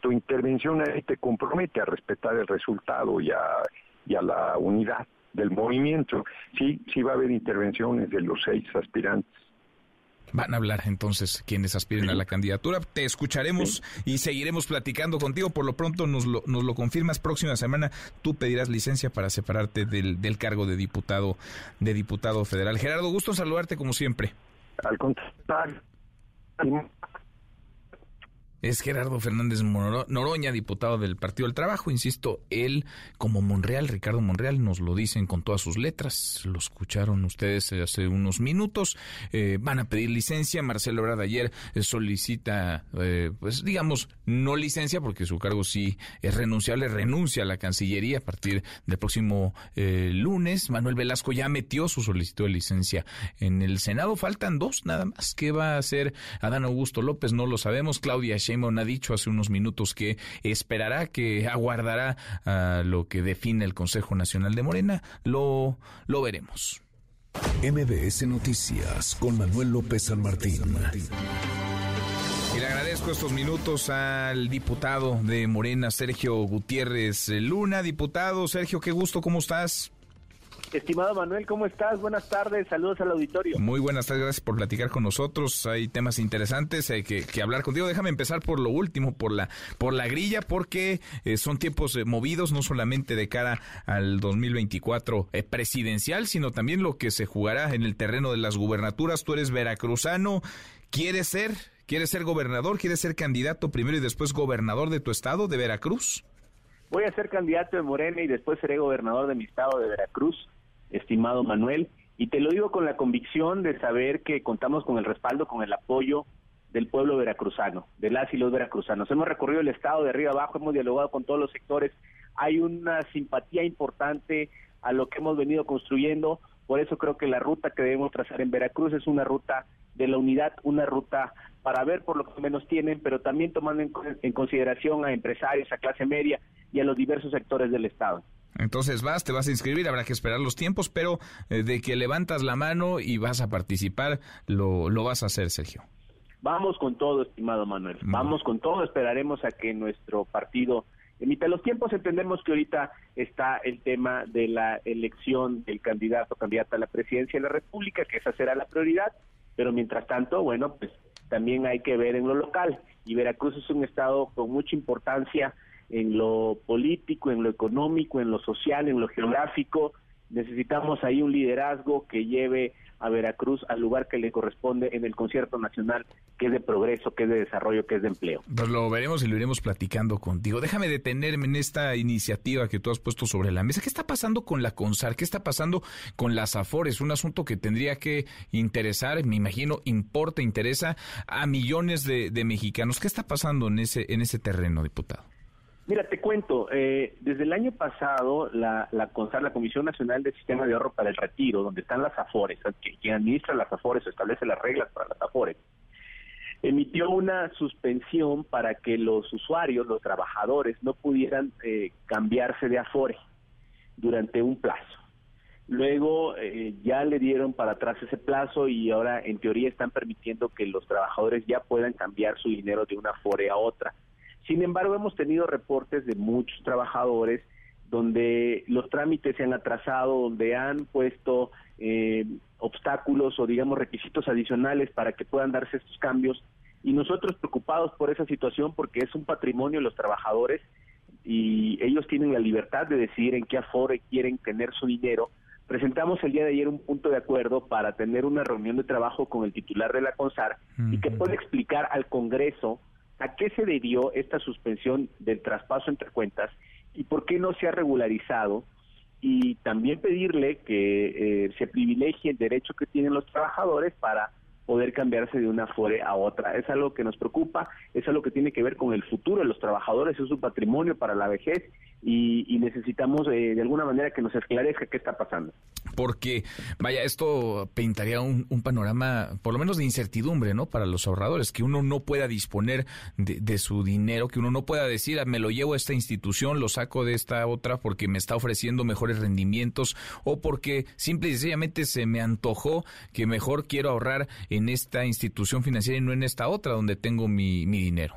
tu intervención te compromete a respetar el resultado y a, y a la unidad del movimiento. Sí, sí va a haber intervenciones de los seis aspirantes. Van a hablar entonces quienes aspiren a la candidatura. Te escucharemos y seguiremos platicando contigo. Por lo pronto nos lo, nos lo confirmas. Próxima semana tú pedirás licencia para separarte del, del cargo de diputado, de diputado federal. Gerardo, gusto saludarte como siempre. Al contrario es Gerardo Fernández Noroña, diputado del Partido del Trabajo. Insisto, él, como Monreal, Ricardo Monreal, nos lo dicen con todas sus letras. Lo escucharon ustedes hace unos minutos. Eh, van a pedir licencia. Marcelo Ebrard ayer eh, solicita, eh, pues digamos, no licencia, porque su cargo sí es renunciable, renuncia a la Cancillería a partir del próximo lunes. Manuel Velasco ya metió su solicitud de licencia en el Senado. Faltan dos nada más. ¿Qué va a hacer Adán Augusto López? No lo sabemos. Claudia Sheinbaum ha dicho hace unos minutos que esperará, que aguardará a lo que define el Consejo Nacional de Morena. Lo, lo veremos. MBS Noticias con Manuel López San Martín. Y le agradezco estos minutos al diputado de Morena, Sergio Gutiérrez Luna. Diputado, Sergio, qué gusto, ¿cómo estás? Estimado Manuel, ¿cómo estás? Buenas tardes, saludos al auditorio. Muy buenas tardes, gracias por platicar con nosotros. Hay temas interesantes hay que, hablar contigo. Déjame empezar por lo último, por la, por la grilla, porque eh, son tiempos eh, movidos, no solamente de cara al 2024 eh, presidencial, sino también lo que se jugará en el terreno de las gubernaturas. Tú eres veracruzano, ¿quieres ser? ¿Quieres ser gobernador? ¿Quieres ser candidato primero y después gobernador de tu estado, de Veracruz? Voy a ser candidato de Morena y después seré gobernador de mi estado de Veracruz, estimado Manuel. Y te lo digo con la convicción de saber que contamos con el respaldo, con el apoyo del pueblo veracruzano, de las y los veracruzanos. Hemos recorrido el estado de arriba abajo, hemos dialogado con todos los sectores, hay una simpatía importante a lo que hemos venido construyendo, por eso creo que la ruta que debemos trazar en Veracruz es una ruta de la unidad, una ruta para ver por lo que menos tienen, pero también tomando en, consideración a empresarios, a clase media y a los diversos sectores del Estado. Entonces vas, te vas a inscribir, habrá que esperar los tiempos, pero eh, de que levantas la mano y vas a participar, lo, lo vas a hacer, Sergio. Vamos con todo, estimado Manuel. Vamos con todo. Esperaremos a que nuestro partido emita los tiempos. Entendemos que ahorita está el tema de la elección del candidato o candidata a la presidencia de la República, que esa será la prioridad. Pero mientras tanto, bueno, pues también hay que ver en lo local. Y Veracruz es un estado con mucha importancia en lo político, en lo económico, en lo social, en lo geográfico. Necesitamos ahí un liderazgo que lleve a Veracruz al lugar que le corresponde en el concierto nacional, que es de progreso, que es de desarrollo, que es de empleo. Pues lo veremos y lo iremos platicando contigo. Déjame detenerme en esta iniciativa que tú has puesto sobre la mesa. ¿Qué está pasando con la CONSAR? ¿Qué está pasando con las AFORES? Un asunto que tendría que interesar, me imagino, importa, interesa a millones de, de mexicanos. ¿Qué está pasando en ese, en ese terreno, diputado? Mira, te cuento, eh, desde el año pasado la, la CONSAR, la Comisión Nacional del Sistema de Ahorro para el Retiro, donde están las AFORES, quien administra las AFORES o establece las reglas para las AFORES, emitió una suspensión para que los usuarios, los trabajadores, no pudieran eh, cambiarse de AFORE durante un plazo. Luego eh, ya le dieron para atrás ese plazo y ahora en teoría están permitiendo que los trabajadores ya puedan cambiar su dinero de una AFORE a otra. Sin embargo, hemos tenido reportes de muchos trabajadores donde los trámites se han atrasado, donde han puesto eh, obstáculos o digamos requisitos adicionales para que puedan darse estos cambios y nosotros preocupados por esa situación porque es un patrimonio de los trabajadores y ellos tienen la libertad de decidir en qué afore quieren tener su dinero. Presentamos el día de ayer un punto de acuerdo para tener una reunión de trabajo con el titular de la CONSAR y que pueda explicar al Congreso a qué se debió esta suspensión del traspaso entre cuentas y por qué no se ha regularizado y también pedirle que eh, se privilegie el derecho que tienen los trabajadores para poder cambiarse de una FORE a otra. Es algo que nos preocupa, es algo que tiene que ver con el futuro de los trabajadores, es su patrimonio para la vejez y, necesitamos eh, de alguna manera que nos esclarezca qué está pasando. Porque, vaya, esto pintaría un, panorama, por lo menos de incertidumbre, ¿no? Para los ahorradores, que uno no pueda disponer de, su dinero, que uno no pueda decir, ah, me lo llevo a esta institución, lo saco de esta otra porque me está ofreciendo mejores rendimientos o porque simple y sencillamente se me antojó que mejor quiero ahorrar en esta institución financiera y no en esta otra donde tengo mi, mi dinero.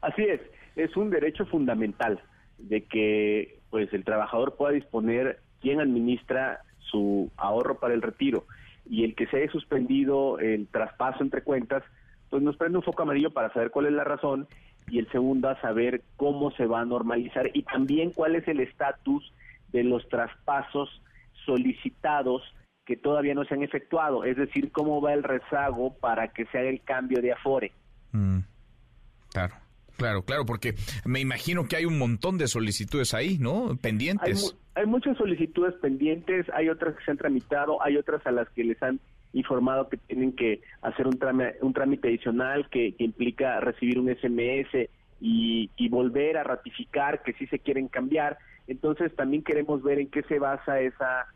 Así es, es un derecho fundamental de que pues el trabajador pueda disponer quién administra su ahorro para el retiro y el que se haya suspendido el traspaso entre cuentas, pues nos prende un foco amarillo para saber cuál es la razón y el segundo a saber cómo se va a normalizar y también cuál es el estatus de los traspasos solicitados que todavía no se han efectuado, es decir, cómo va el rezago para que se haga el cambio de afore. Mm, claro. Claro, claro, porque me imagino que hay un montón de solicitudes ahí, ¿no? Pendientes. Hay, muchas solicitudes pendientes, hay otras que se han tramitado, hay otras a las que les han informado que tienen que hacer un trámite, un trámite adicional que, implica recibir un SMS y, y, volver a ratificar que sí se quieren cambiar. Entonces también queremos ver en qué se basa esa,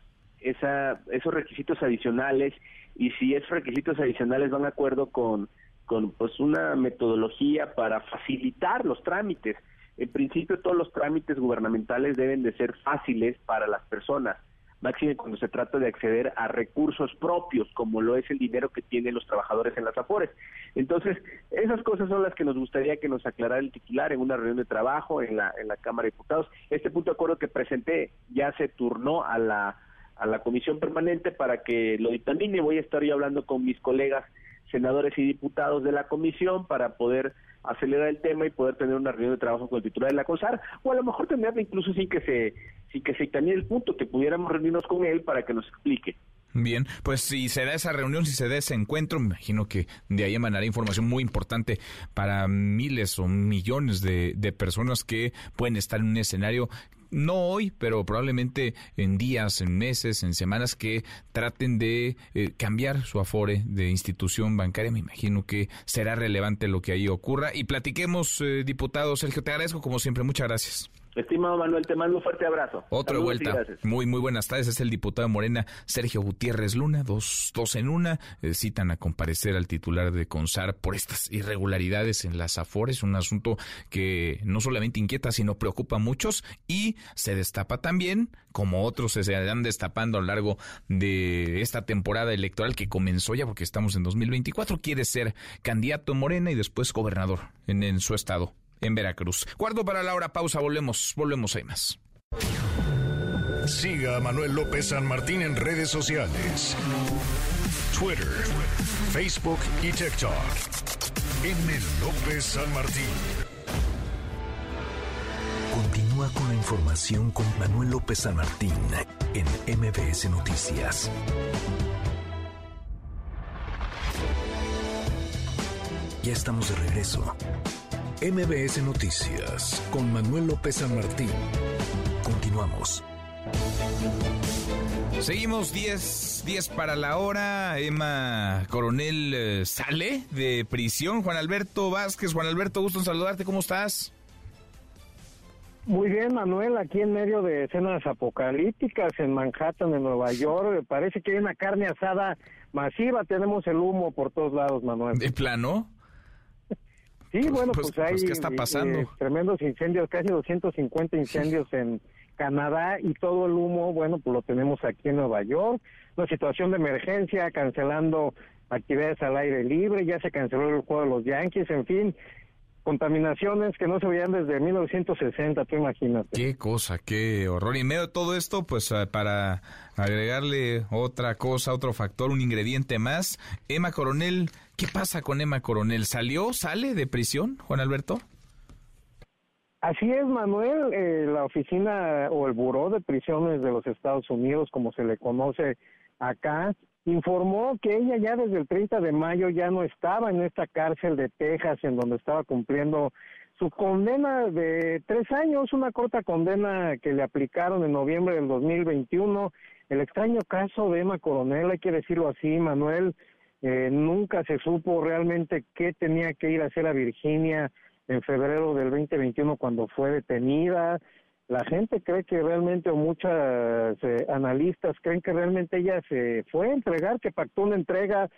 esa, esos requisitos adicionales y si esos requisitos adicionales van de acuerdo con con pues una metodología para facilitar los trámites. En principio todos los trámites gubernamentales deben de ser fáciles para las personas, máximo cuando se trata de acceder a recursos propios, como lo es el dinero que tienen los trabajadores en las AFORES. Entonces, esas cosas son las que nos gustaría que nos aclarara el titular en una reunión de trabajo en la, en la Cámara de Diputados. Este punto de acuerdo que presenté ya se turnó a la, a la comisión permanente para que lo dictamine. Voy a estar yo hablando con mis colegas senadores y diputados de la comisión para poder acelerar el tema y poder tener una reunión de trabajo con el titular de la COSAR, o a lo mejor tenerla incluso sin que se sin que se el punto, que pudiéramos reunirnos con él para que nos explique. Bien, pues si se da esa reunión, si se da ese encuentro, me imagino que de ahí emanará información muy importante para miles o millones de, de personas que pueden estar en un escenario no hoy, pero probablemente en días, en meses, en semanas que traten de eh, cambiar su afore de institución bancaria. Me imagino que será relevante lo que ahí ocurra. Y platiquemos, eh, diputado Sergio, te agradezco como siempre. Muchas gracias. Estimado Manuel, te mando un fuerte abrazo. Otra vuelta. Muy, muy buenas tardes. Es el diputado Morena Sergio Gutiérrez Luna, dos, dos en una. Eh, citan a comparecer al titular de CONSAR por estas irregularidades en las AFORES, un asunto que no solamente inquieta, sino preocupa a muchos y se destapa también, como otros se irán destapando a lo largo de esta temporada electoral que comenzó ya porque estamos en 2024. Quiere ser candidato Morena y después gobernador en, en su estado en Veracruz. Cuarto para la hora, pausa, volvemos, volvemos ahí más. Siga a Manuel López San Martín en redes sociales. Twitter, Facebook y TikTok. M. López San Martín. Continúa con la información con Manuel López San Martín en MBS Noticias. Ya estamos de regreso. MBS Noticias con Manuel López San Martín. Continuamos. Seguimos 10, 10 para la hora. Emma Coronel eh, sale de prisión. Juan Alberto Vázquez. Juan Alberto, gusto en saludarte. ¿Cómo estás? Muy bien, Manuel, aquí en medio de escenas apocalípticas en Manhattan, en Nueva York. Parece que hay una carne asada masiva. Tenemos el humo por todos lados, Manuel. ¿De plano? Sí, bueno, pues, pues, hay pues, ¿qué está pasando? eh, tremendos incendios, casi 250 incendios en Canadá y todo el humo, bueno, pues lo tenemos aquí en Nueva York. Una situación de emergencia, cancelando actividades al aire libre, ya se canceló el juego de los Yankees, en fin, contaminaciones que no se veían desde 1960, tú imagínate. Qué cosa, qué horror. Y en medio de todo esto, pues eh, para agregarle otra cosa, otro factor, un ingrediente más, Emma Coronel, ¿qué pasa con Emma Coronel? ¿Salió, sale de prisión, Juan Alberto? Así es, Manuel, eh, la oficina o el Buró de Prisiones de los Estados Unidos, como se le conoce acá, informó que ella ya desde el 30 de mayo ya no estaba en esta cárcel de Texas en donde estaba cumpliendo su condena de tres años, una corta condena que le aplicaron en noviembre del 2021. El extraño caso de Emma Coronel, hay que decirlo así, Manuel, eh, nunca se supo realmente qué tenía que ir a hacer a Virginia en febrero del 2021 cuando fue detenida. La gente cree que realmente, o muchas eh, analistas creen que realmente ella se fue a entregar, que pactó una entrega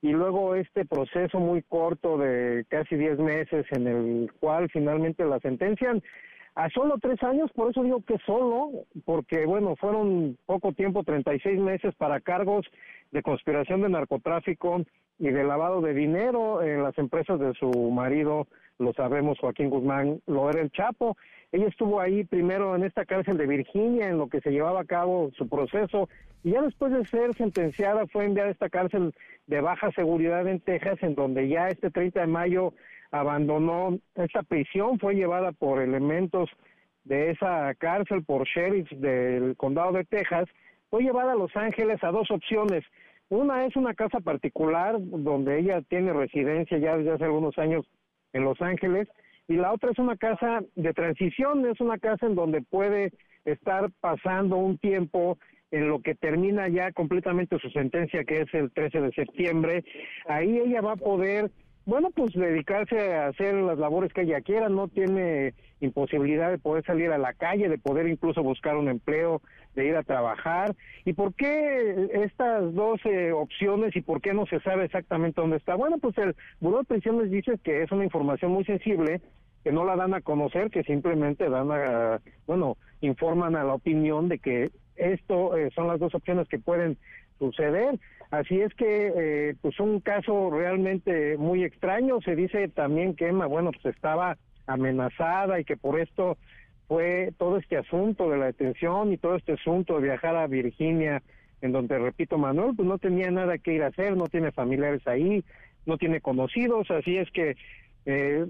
y luego este proceso muy corto de casi 10 meses en el cual finalmente la sentencian a solo tres años, por eso digo que solo, porque bueno, fueron poco tiempo, 36 meses para cargos de conspiración de narcotráfico y de lavado de dinero en las empresas de su marido, lo sabemos, Joaquín Guzmán, lo era el Chapo. Ella estuvo ahí primero en esta cárcel de Virginia, en lo que se llevaba a cabo su proceso, y ya después de ser sentenciada fue enviada a esta cárcel de baja seguridad en Texas, en donde ya este 30 de mayo abandonó esta prisión, fue llevada por elementos de esa cárcel, por sheriffs del condado de Texas, fue llevada a Los Ángeles a dos opciones. Una es una casa particular donde ella tiene residencia ya desde hace algunos años en Los Ángeles y la otra es una casa de transición, es una casa en donde puede estar pasando un tiempo en lo que termina ya completamente su sentencia que es el 13 de septiembre. Ahí ella va a poder bueno, pues dedicarse a hacer las labores que ella quiera, no tiene imposibilidad de poder salir a la calle, de poder incluso buscar un empleo, de ir a trabajar. ¿Y por qué estas dos eh, opciones y por qué no se sabe exactamente dónde está? Bueno, pues el Buró de Pensiones dice que es una información muy sensible, que no la dan a conocer, que simplemente dan a, bueno, informan a la opinión de que esto eh, son las dos opciones que pueden suceder. Así es que, eh, pues un caso realmente muy extraño. Se dice también que Emma, bueno, pues estaba amenazada y que por esto fue todo este asunto de la detención y todo este asunto de viajar a Virginia, en donde, repito, Manuel, pues no tenía nada que ir a hacer, no tiene familiares ahí, no tiene conocidos, así es que eh,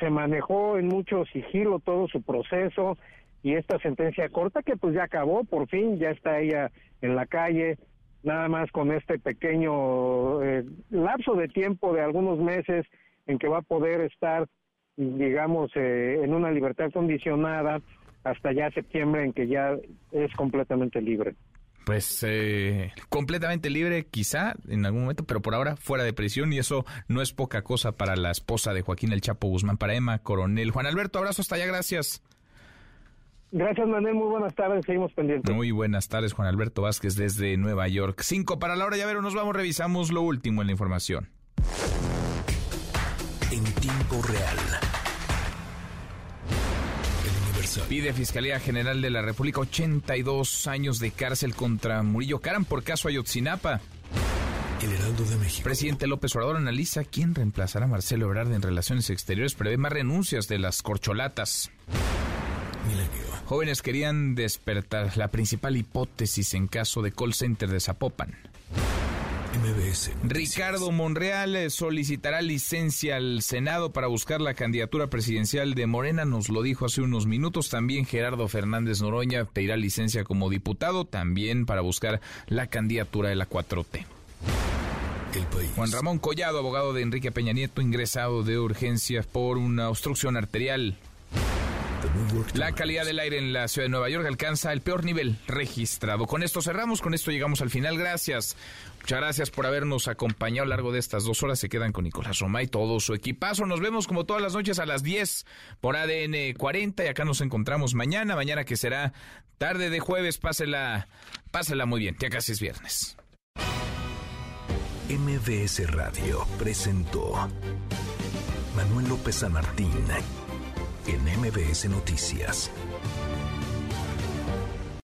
se manejó en mucho sigilo todo su proceso y esta sentencia corta que pues ya acabó, por fin, ya está ella en la calle, nada más con este pequeño eh, lapso de tiempo de algunos meses en que va a poder estar, digamos, eh, en una libertad condicionada hasta ya septiembre en que ya es completamente libre. Pues eh, completamente libre quizá en algún momento, pero por ahora fuera de prisión y eso no es poca cosa para la esposa de Joaquín El Chapo Guzmán, para Emma Coronel. Juan Alberto, abrazo hasta allá, gracias. Gracias, Manuel. Muy buenas tardes. Seguimos pendientes. Muy buenas tardes, Juan Alberto Vázquez, desde Nueva York. Cinco para la hora, ya ver, nos vamos, revisamos lo último en la información. En tiempo real. Pide Fiscalía General de la República 82 años de cárcel contra Murillo Caram por caso Ayotzinapa. El Heraldo de México. Presidente López Obrador analiza quién reemplazará a Marcelo Ebrard en Relaciones Exteriores. Prevé más renuncias de las corcholatas. Milenio. Jóvenes querían despertar la principal hipótesis en caso de call center de Zapopan. MBS. Ricardo Monreal eh, solicitará licencia al Senado para buscar la candidatura presidencial de Morena, nos lo dijo hace unos minutos. También Gerardo Fernández Noroña pedirá licencia como diputado, también para buscar la candidatura de la 4T. El país. Juan Ramón Collado, abogado de Enrique Peña Nieto, ingresado de urgencias por una obstrucción arterial. La calidad del aire en la ciudad de Nueva York alcanza el peor nivel registrado. Con esto cerramos, con esto llegamos al final. Gracias. Muchas gracias por habernos acompañado a lo largo de estas dos horas. Se quedan con Nicolás Roma y todo su equipazo. Nos vemos como todas las noches a las 10 por ADN 40 y acá nos encontramos mañana. Mañana que será tarde de jueves. Pásela, pásela muy bien. Ya casi es viernes. MBS Radio presentó Manuel López San Martín en MBS Noticias.